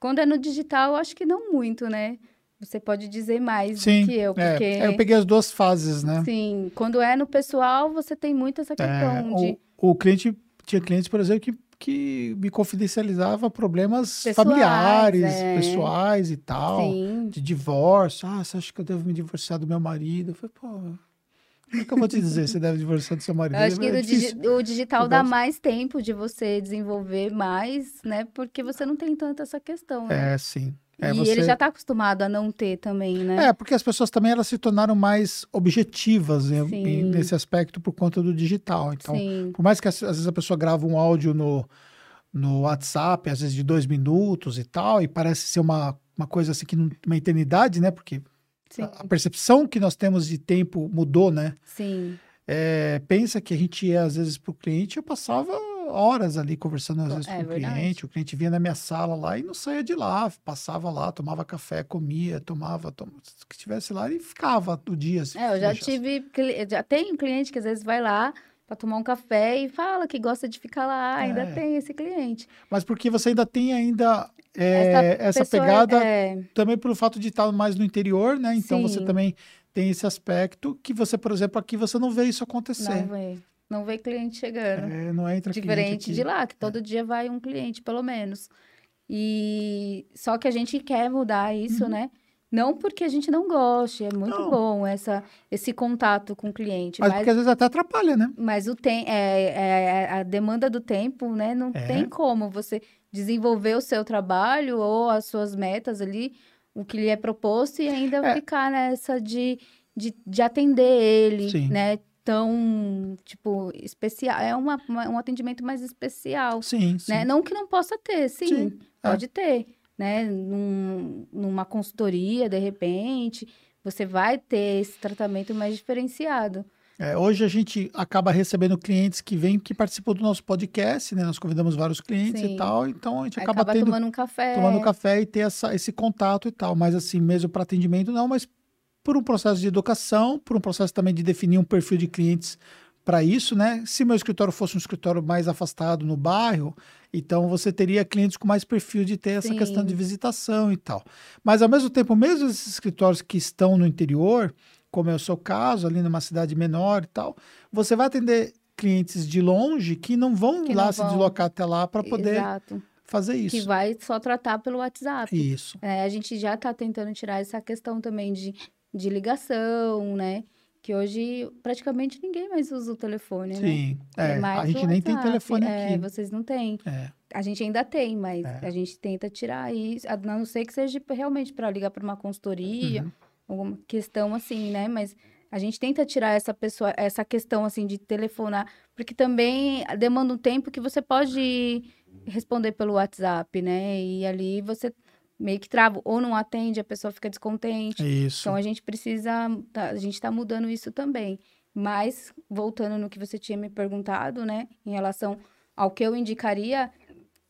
Quando é no digital, eu acho que não muito, né? Você pode dizer mais Sim, do que eu, é, porque... É, eu peguei as duas fases, né? Sim, quando é no pessoal, você tem muito essa questão é, de... O, o cliente, tinha clientes, por exemplo, que que me confidencializava problemas pessoais, familiares, é. pessoais e tal, Sim. de divórcio. Ah, você acha que eu devo me divorciar do meu marido? Eu falei, pô, como é que eu vou te dizer você deve divorciar do seu marido? Eu acho que é digi o digital dá mais tempo de você desenvolver mais, né? Porque você não tem tanto essa questão. Né? É, sim. É, e você... ele já está acostumado a não ter também, né? É, porque as pessoas também elas se tornaram mais objetivas né, nesse aspecto por conta do digital. Então, Sim. por mais que às vezes a pessoa grava um áudio no, no WhatsApp, às vezes de dois minutos e tal, e parece ser uma, uma coisa assim que não, uma eternidade, né? Porque a, a, percepção que nós temos de tempo mudou, né? Sim. É, pensa que a gente ia, às vezes, para o cliente, eu passava horas ali conversando às vezes é, com o cliente. O cliente vinha na minha sala lá e não saía de lá, passava lá, tomava café, comia, tomava, tom... o que estivesse lá e ficava o dia. Assim, é, eu já tive, já tem um cliente que às vezes vai lá para tomar um café e fala que gosta de ficar lá, é. ainda tem esse cliente. Mas porque você ainda tem ainda é, essa, essa pegada é... também pelo fato de estar mais no interior, né? Então Sim. você também tem esse aspecto que você, por exemplo, aqui você não vê isso acontecer. Não vê. Não vê cliente chegando. É, não entra Diferente de lá, que todo é. dia vai um cliente, pelo menos. E só que a gente quer mudar isso, uhum. né? Não porque a gente não goste, é muito Não. bom essa, esse contato com o cliente. Mas Mas, porque às vezes até atrapalha, né? mas o tem, é, é- a demanda do tempo, né? Não É. tem como você desenvolver o seu trabalho ou as suas metas ali, o que lhe é proposto, e ainda É. ficar nessa de, de, de atender ele, Sim. né? Tão, tipo, especial. É uma, uma- um atendimento mais especial, Sim, sim. né? Não que não possa ter, sim, Sim, é. pode ter, né? Num- numa consultoria, de repente, você vai ter esse tratamento mais diferenciado. É, hoje a gente acaba recebendo clientes que vêm, que participam do nosso podcast, né? Nós convidamos vários clientes Sim. e tal, então a gente acaba, Acaba tendo, tomando um café. tomando café e ter essa, esse contato e tal. Mas assim, mesmo para atendimento, não, mas por um processo de educação, por um processo também de definir um perfil de clientes para isso, né? Se meu escritório fosse um escritório mais afastado no bairro, então você teria clientes com mais perfil de ter essa Sim. questão de visitação e tal. Mas ao mesmo tempo, mesmo esses escritórios que estão no interior, como é o seu caso, ali numa cidade menor e tal, você vai atender clientes de longe que não vão Que lá não se vão. deslocar até lá para poder Exato. fazer Que isso. vai só tratar pelo WhatsApp. Isso. É, a gente já está tentando tirar essa questão também de, de ligação, né? Que hoje praticamente ninguém mais usa o telefone, né? Sim. É, mais a gente nem tem telefone É, aqui. vocês não têm. É. A gente ainda tem, mas É. a gente tenta tirar isso, a não ser que seja realmente para ligar para uma consultoria, Uhum. alguma questão assim, né? Mas a gente tenta tirar essa pessoa, essa questão assim de telefonar, porque também demanda um tempo que você pode responder pelo WhatsApp, né? E ali você meio que trava, ou não atende, a pessoa fica descontente. Isso. Então a gente precisa, tá- a gente está mudando isso também. Mas voltando no que você tinha me perguntado, né, em relação ao que eu indicaria,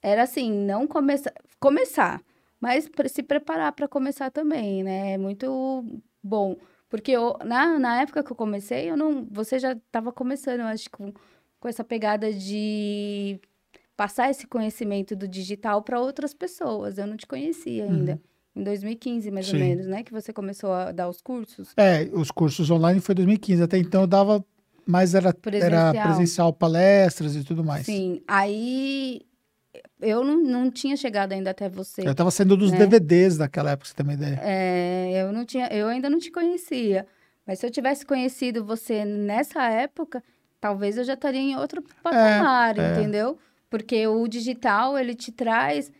era assim, não começar, começar, mas se preparar para começar também, né? É muito bom, porque eu, na, na época que eu comecei, eu não, você já estava começando, eu acho com com essa pegada de passar esse conhecimento do digital para outras pessoas. Eu não te conhecia ainda. Em 2015, mais Uhum. Sim. ou menos, né? Que você começou a dar os cursos. É, os cursos online foi 2015. Até então eu dava, mas era Presencial. era presencial, palestras e tudo mais. Sim. Aí eu não, não tinha chegado ainda até você. Eu tava sendo dos Né? DVDs daquela época, você tem uma ideia. É, eu não tinha, eu ainda não te conhecia. Mas se eu tivesse conhecido você nessa época, talvez eu já estaria em outro patamar, é. entendeu? Porque o digital, ele te traz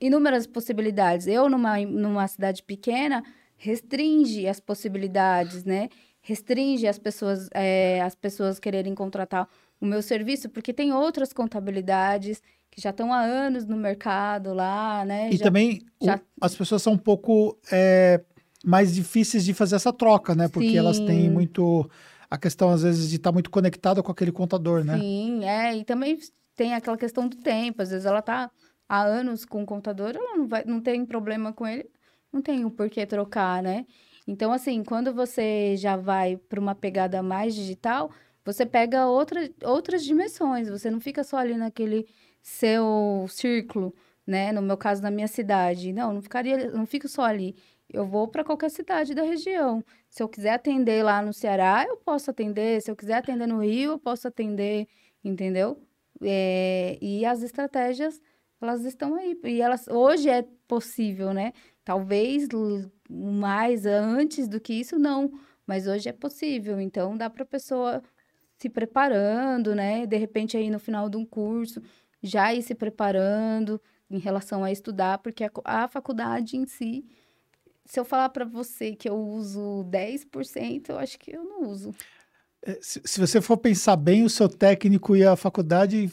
inúmeras possibilidades. Eu, numa, numa cidade pequena, restringe as possibilidades, né? Restringe as pessoas, é, as pessoas quererem contratar o meu serviço, porque tem outras contabilidades que já estão há anos no mercado lá, né? E Já- também o- já- as pessoas são um pouco é, mais difíceis de fazer essa troca, né? Porque elas têm Sim. muito a questão, às vezes, de estar muito conectada com aquele contador, né? Sim, é, e também tem aquela questão do tempo. Às vezes ela tá há anos com o computador, ela não vai, não tem problema com ele, não tem o porquê trocar, né? Então, assim, quando você já vai para uma pegada mais digital, você pega outra, outras dimensões. Você não fica só ali naquele seu círculo, né? No meu caso, na minha cidade. Não, não ficaria, não fico só ali. Eu vou para qualquer cidade da região. Se eu quiser atender lá no Ceará, eu posso atender. Se eu quiser atender no Rio, eu posso atender, entendeu? É, e as estratégias, elas estão aí. E elas hoje é possível, né? Talvez mais antes do que isso, não. Mas hoje é possível. Então, dá para a pessoa se preparando, né? De repente, aí no final de um curso, já ir se preparando em relação a estudar, porque a, a faculdade em si, se eu falar para você que eu uso 10%, eu acho que eu não uso. É, Se, se você for pensar bem, o seu técnico e a faculdade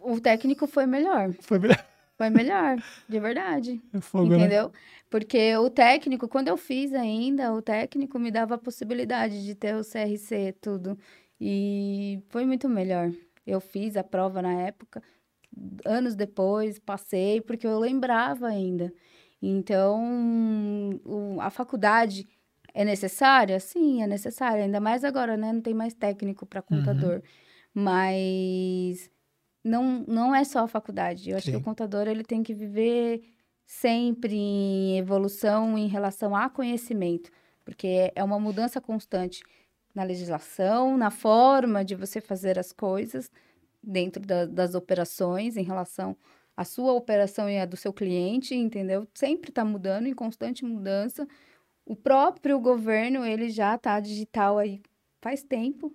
O técnico foi melhor. foi melhor. Foi melhor, de verdade. Fogo, né? Entendeu? Porque o técnico, quando eu fiz ainda, o técnico me dava a possibilidade de ter o CRC, tudo. E foi muito melhor. Eu fiz a prova na época, anos depois, passei, porque eu lembrava ainda. Então, o- a faculdade é necessária? Sim, é necessária. Ainda mais agora, né? Não tem mais técnico para contador. Mas não, não é só a faculdade. Eu acho que o contador ele tem que viver sempre em evolução em relação a conhecimento, porque é uma mudança constante na legislação, na forma de você fazer as coisas dentro da- das operações em relação à sua operação e a do seu cliente, entendeu? Sempre está mudando, em constante mudança. O próprio governo, ele já está digital aí faz tempo,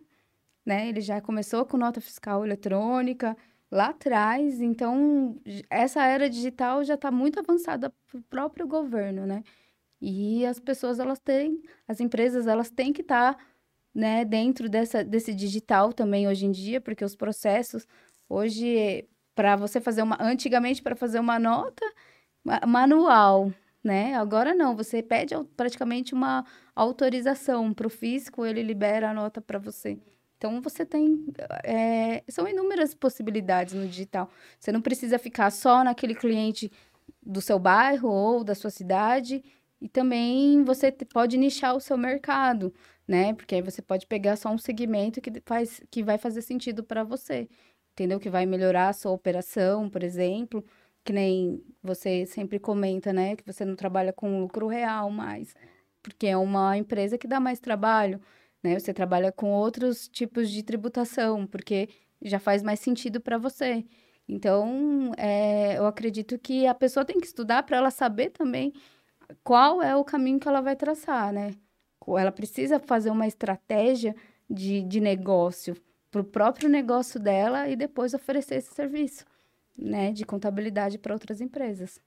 né? Ele já começou com nota fiscal eletrônica lá atrás, então essa era digital já está muito avançada para o próprio governo, né? E as pessoas, elas têm, as empresas, elas têm que estar, tá, né, dentro dessa, desse digital também hoje em dia, porque os processos, hoje, para você fazer uma, antigamente, para fazer uma nota manual, né? Agora não, você pede praticamente uma autorização para o físico, ele libera a nota para você. Então, você tem. É, são inúmeras possibilidades no digital. Você não precisa ficar só naquele cliente do seu bairro ou da sua cidade e também você pode nichar o seu mercado, né? Porque aí você pode pegar só um segmento que, faz, que vai fazer sentido para você, entendeu? Que vai melhorar a sua operação, por exemplo. Que nem você sempre comenta, né? Que você não trabalha com lucro real mais, porque é uma empresa que dá mais trabalho, né? Você trabalha com outros tipos de tributação, porque já faz mais sentido para você. Então, é, eu acredito que a pessoa tem que estudar para ela saber também qual é o caminho que ela vai traçar, né? Ela precisa fazer uma estratégia de, de negócio para o próprio negócio dela e depois oferecer esse serviço, né? De contabilidade para outras empresas.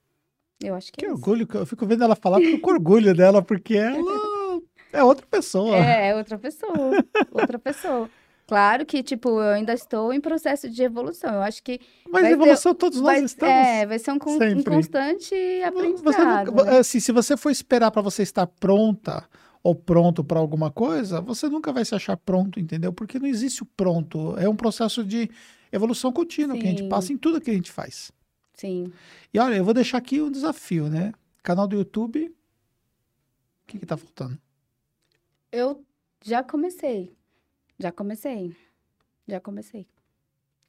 Eu acho que, que é orgulho, isso. eu fico vendo ela falar, fico com orgulho dela, porque ela é outra pessoa. É, é outra pessoa, outra pessoa. Claro que, tipo, eu ainda estou em processo de evolução. Eu acho que. Mas evolução ter, todos vai, nós estamos. É, vai ser um, um constante aprendizado. Você né? assim, se você for esperar para você estar pronta ou pronto para alguma coisa, você nunca vai se achar pronto, entendeu? Porque não existe o pronto. É um processo de evolução contínua Sim. que a gente passa em tudo que a gente faz. Sim. E olha, eu vou deixar aqui um desafio, né? Canal do YouTube. O que, que tá faltando? Eu já comecei. Já comecei. Já comecei.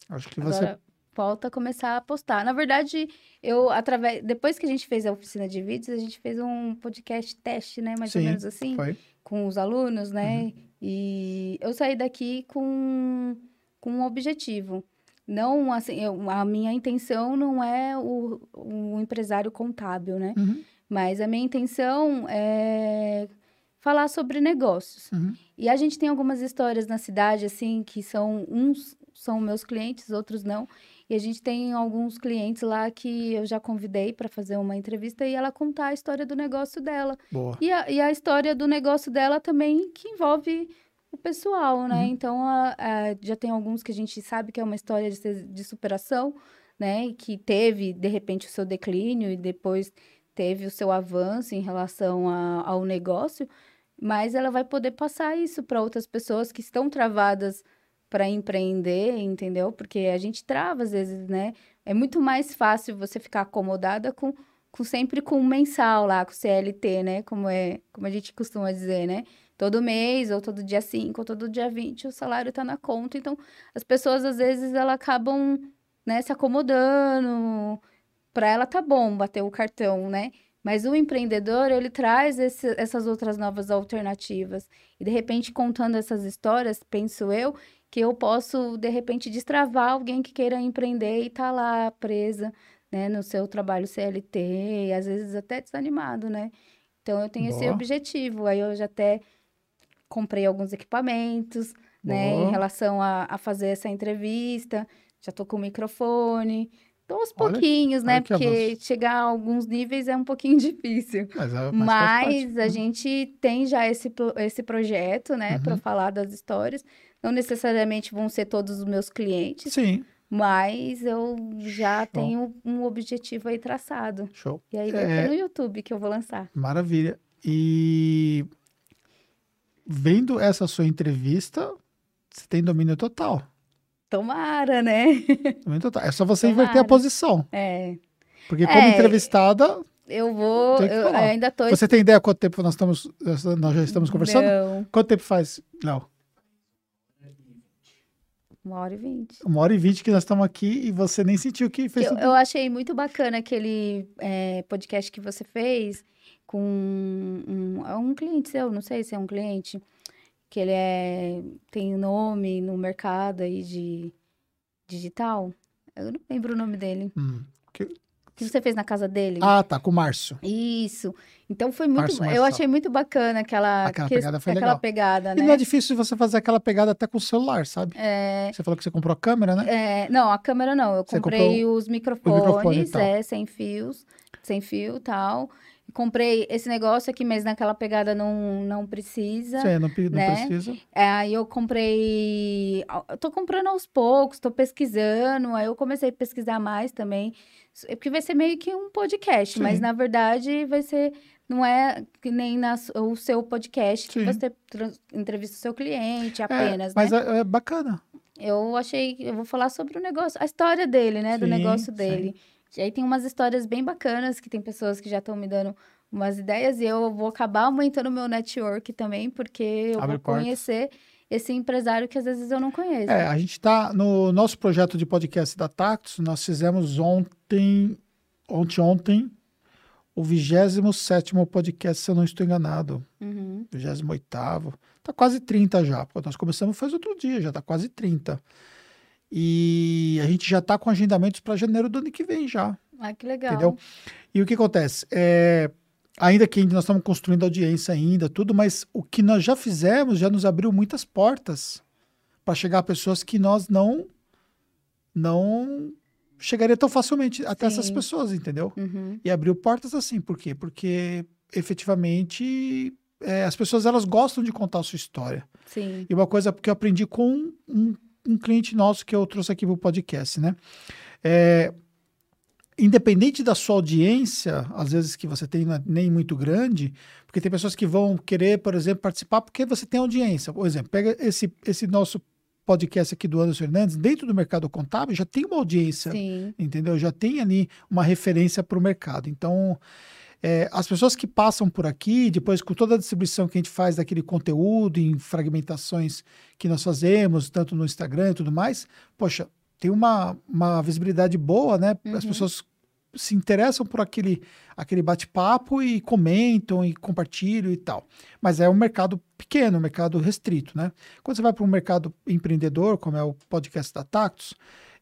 Acho que você. Agora, falta começar a postar. Na verdade, eu, através. Depois que a gente fez a oficina de vídeos, a gente fez um podcast teste, né? Mais Sim, ou menos assim. Foi. Com os alunos, né? Uhum. E eu saí daqui com, com um objetivo. Não, assim, eu, a minha intenção não é o, o empresário contábil, né? Uhum. Mas a minha intenção é falar sobre negócios. Uhum. E a gente tem algumas histórias na cidade, assim, que são uns são meus clientes, outros não. E a gente tem alguns clientes lá que eu já convidei para fazer uma entrevista e ela contar a história do negócio dela. Boa. E a, e a história do negócio dela também que envolve o pessoal, né? Uhum. Então, a, a, já tem alguns que a gente sabe que é uma história de, de superação, né? Que teve, de repente, o seu declínio e depois teve o seu avanço em relação a, ao negócio, mas ela vai poder passar isso para outras pessoas que estão travadas para empreender, entendeu? Porque a gente trava às vezes, né? É muito mais fácil você ficar acomodada com, com sempre com o mensal lá, com o CLT, né? Como é, como a gente costuma dizer, né? Todo mês, ou todo dia 5, ou todo dia 20, o salário está na conta. Então, as pessoas, às vezes, elas acabam né, se acomodando, para ela tá bom bater o cartão, né? Mas o empreendedor, ele traz esse, essas outras novas alternativas. E, de repente, contando essas histórias, penso eu, que eu posso, de repente, destravar alguém que queira empreender e tá lá presa, né, no seu trabalho CLT, e às vezes até desanimado, né? Então, eu tenho Boa. esse objetivo. Aí, eu já até comprei alguns equipamentos, Boa. né, em relação a, a fazer essa entrevista. Já tô com o microfone, então, aos pouquinhos, olha, né? Olha Porque chegar a alguns níveis é um pouquinho difícil. Mas, é, mas, mas a gente tem já esse, esse projeto, né? Uhum. Para falar das histórias. Não necessariamente vão ser todos os meus clientes. Sim. Mas eu já Show. tenho um objetivo aí traçado. Show. E aí vai é... no YouTube que eu vou lançar. Maravilha. E vendo essa sua entrevista, você tem domínio total. Tomara, né? É só você Tomara. inverter a posição. É. Porque como é, entrevistada. Eu vou. Eu ainda tô. Você tem ideia quanto tempo nós estamos. Nós já estamos conversando? Não. Quanto tempo faz? Não. Uma hora e vinte. Uma hora e vinte que nós estamos aqui e você nem sentiu que fez. Eu, eu achei muito bacana aquele é, podcast que você fez com um, um cliente seu, não sei se é um cliente que ele é tem nome no mercado aí de digital. Eu não lembro o nome dele. Hum. Que, que você fez na casa dele. Ah, tá, com o Márcio. Isso. Então foi muito. Márcio eu achei muito bacana aquela. Aquela que- pegada foi aquela legal. pegada, E né? não é difícil você fazer aquela pegada até com o celular, sabe? É, Você falou que você comprou a câmera, né? é, não, a câmera não. Eu Você comprei os microfones, e é, sem fios, sem fio e tal. Comprei esse negócio aqui, mas naquela pegada não, não precisa. Você não, não né? precisa. É, aí eu comprei. Eu tô comprando aos poucos, tô pesquisando. Aí eu comecei a pesquisar mais também. É Porque vai ser meio que um podcast, Sim. mas na verdade vai ser. Não é que nem na, o seu podcast que Sim. você trans- entrevista o seu cliente É, apenas, mas né? é, é bacana. Eu achei. Eu vou falar sobre o negócio, a história dele, né? Do Sim, negócio sim. E aí tem umas histórias bem bacanas que tem pessoas que já estão me dando umas ideias e eu vou acabar aumentando o meu network também, porque eu Abre vou portas. conhecer esse empresário que às vezes eu não conheço. É, a gente está no nosso projeto de podcast da Tactus, nós fizemos ontem, ontem, ontem, o 27 podcast, se eu não estou enganado. Uhum. 28 Tá quase 30 já. Pô, nós começamos faz outro dia, já tá quase 30. E a gente já tá com agendamentos para janeiro do ano que vem já. Ah, que legal. Entendeu? E o que acontece? É, ainda que nós estamos construindo audiência ainda, tudo, mas o que nós já fizemos já nos abriu muitas portas para chegar a pessoas que nós não não chegaria tão facilmente até essas Sim. pessoas, entendeu? Uhum. E abriu portas assim, por quê? Porque efetivamente é, as pessoas elas gostam de contar a sua história. Sim. E uma coisa que eu aprendi com um, um cliente nosso que eu trouxe aqui para o podcast, né? É, independente da sua audiência, às vezes que você tem é nem muito grande, porque tem pessoas que vão querer, por exemplo, participar porque você tem audiência. Por exemplo, pega esse, esse nosso podcast aqui do Anderson Fernandes, dentro do mercado contábil já tem uma audiência Sim. entendeu? Já tem ali uma referência para o mercado. Então, é, as pessoas que passam por aqui, depois com toda a distribuição que a gente faz daquele conteúdo em fragmentações que nós fazemos, tanto no Instagram e tudo mais, poxa, tem uma, uma visibilidade boa, né? As Uhum. pessoas se interessam por aquele, aquele bate-papo e comentam e compartilham e tal. Mas é um mercado pequeno, um mercado restrito, né? Quando você vai para um mercado empreendedor, como é o podcast da Tactus,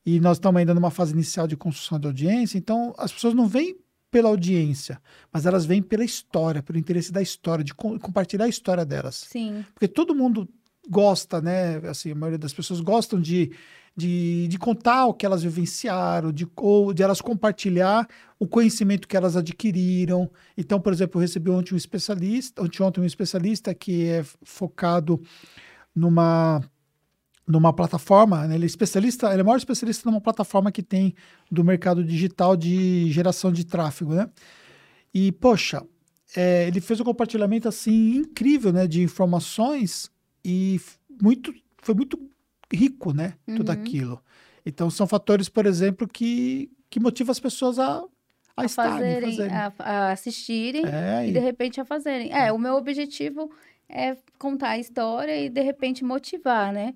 e nós estamos ainda numa fase inicial de construção de audiência, então as pessoas não vêm pela audiência, mas elas vêm pela história, pelo interesse da história, de co- compartilhar a história delas. Sim. Porque todo mundo gosta, né? Assim, a maioria das pessoas gostam de, de, de contar o que elas vivenciaram, de, ou de elas compartilhar o conhecimento que elas adquiriram. Então, por exemplo, eu recebi ontem um especialista, ontem, ontem um especialista que é focado numa numa plataforma, né? ele é especialista, ele é o maior especialista numa plataforma que tem do mercado digital de geração de tráfego, né? E, poxa, é, ele fez um compartilhamento assim incrível, né, de informações e muito, foi muito rico, né, tudo Uhum. aquilo. Então são fatores, por exemplo, que que motivam as pessoas a, a, A estarem, fazerem, fazerem. a, a assistirem É, e e- de repente a fazerem. É, o meu objetivo é contar a história e de repente motivar, né?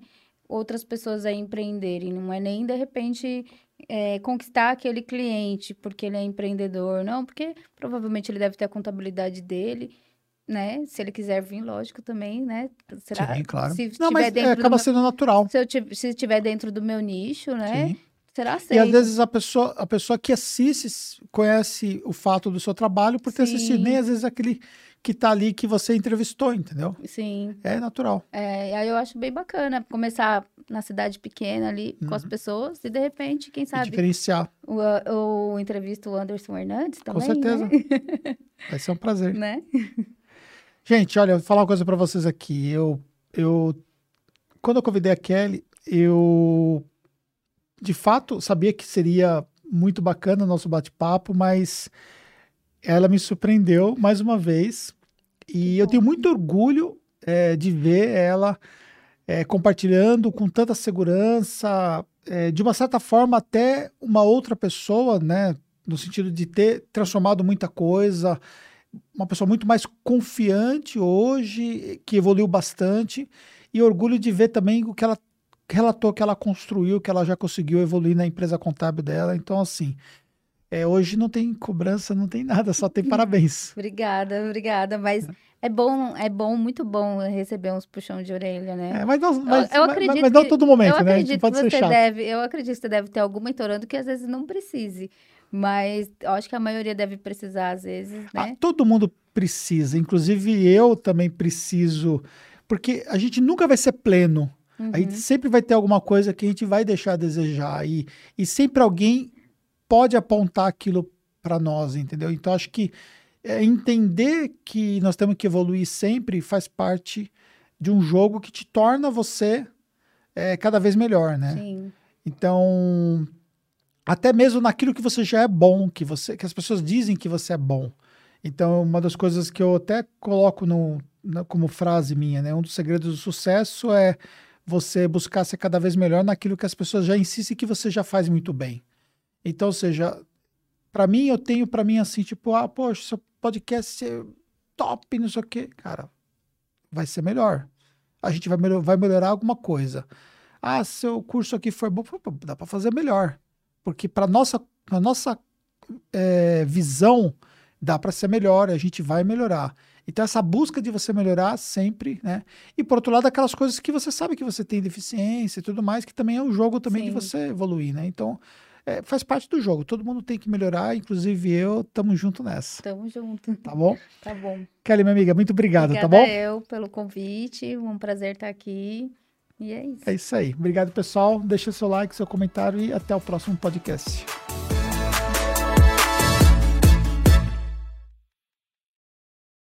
Outras pessoas a empreenderem. Não é nem de repente é, conquistar aquele cliente porque ele é empreendedor, não, porque provavelmente ele deve ter a contabilidade dele, né? Se ele quiser vir, lógico, também, né? Será? Sim, claro. Se Não, mas é, acaba meu- sendo natural. se eu se estiver dentro do meu nicho, né? Sim. Será E aceito. às vezes a pessoa, a pessoa que assiste conhece o fato do seu trabalho por ter assistido, Sim. nem às vezes aquele que tá ali que você entrevistou, entendeu? Sim. É natural. É, e aí eu acho bem bacana começar na cidade pequena ali com Uhum. as pessoas e de repente, quem E sabe, diferenciar. o, o entrevista o Anderson Hernandes também, Com certeza. né? Vai ser um prazer. né? Gente, olha, vou falar uma coisa pra vocês aqui. Eu, eu, quando eu convidei a Kelly, eu de fato sabia que seria muito bacana o nosso bate-papo, mas ela me surpreendeu mais uma vez. E eu tenho muito orgulho eh, de ver ela eh, compartilhando com tanta segurança, eh, de uma certa forma, até uma outra pessoa, né? No sentido de ter transformado muita coisa, uma pessoa muito mais confiante hoje, que evoluiu bastante, e orgulho de ver também o que ela relatou que ela construiu, que ela já conseguiu evoluir na empresa contábil dela. Então, assim, é, hoje não tem cobrança, não tem nada, só tem parabéns. Obrigada, obrigada. Mas é bom, é bom, muito bom receber uns puxão de orelha, né? É, mas não, mas, eu mas- acredito mas não que- todo momento, eu né? Acredito pode que você chato. deve, eu acredito que você deve ter alguma entorando que às vezes não precise. Mas eu acho que a maioria deve precisar, às vezes, né? Ah, todo mundo precisa, inclusive eu também preciso, porque a gente nunca vai ser pleno. Uhum. A gente uhum. sempre vai ter alguma coisa que a gente vai deixar a desejar. E, e sempre alguém pode apontar aquilo para nós, entendeu? Então acho que é, entender que nós temos que evoluir sempre faz parte de um jogo que te torna você é, cada vez melhor, né? Sim. Então, até mesmo naquilo que você já é bom, que você, que as pessoas dizem que você é bom. Então, uma das coisas que eu até coloco no, na, como frase minha, né? Um dos segredos do sucesso é você buscar ser cada vez melhor naquilo que as pessoas já insistem que você já faz muito bem. Então, ou seja, para mim, eu tenho para mim assim, tipo, ah, poxa, seu podcast é top, não sei o quê. Cara, vai ser melhor. A gente vai, melhor, vai melhorar alguma coisa. Ah, seu curso aqui foi bom, dá para fazer melhor. Porque para nossa, a nossa é, visão, dá para ser melhor, a gente vai melhorar. Então, essa busca de você melhorar sempre, né? E por outro lado, aquelas coisas que você sabe que você tem deficiência e tudo mais, que também é um jogo também Sim. de você evoluir, né? Então, é, faz parte do jogo. Todo mundo tem que melhorar, inclusive eu, tamo junto nessa. Tamo junto. Tá bom? tá bom. Kelly, minha amiga, muito obrigado, tá Obrigada tá bom? eu pelo convite, um prazer estar aqui. E é isso. É isso aí. Obrigado, pessoal. Deixa seu like, seu comentário e até o próximo podcast.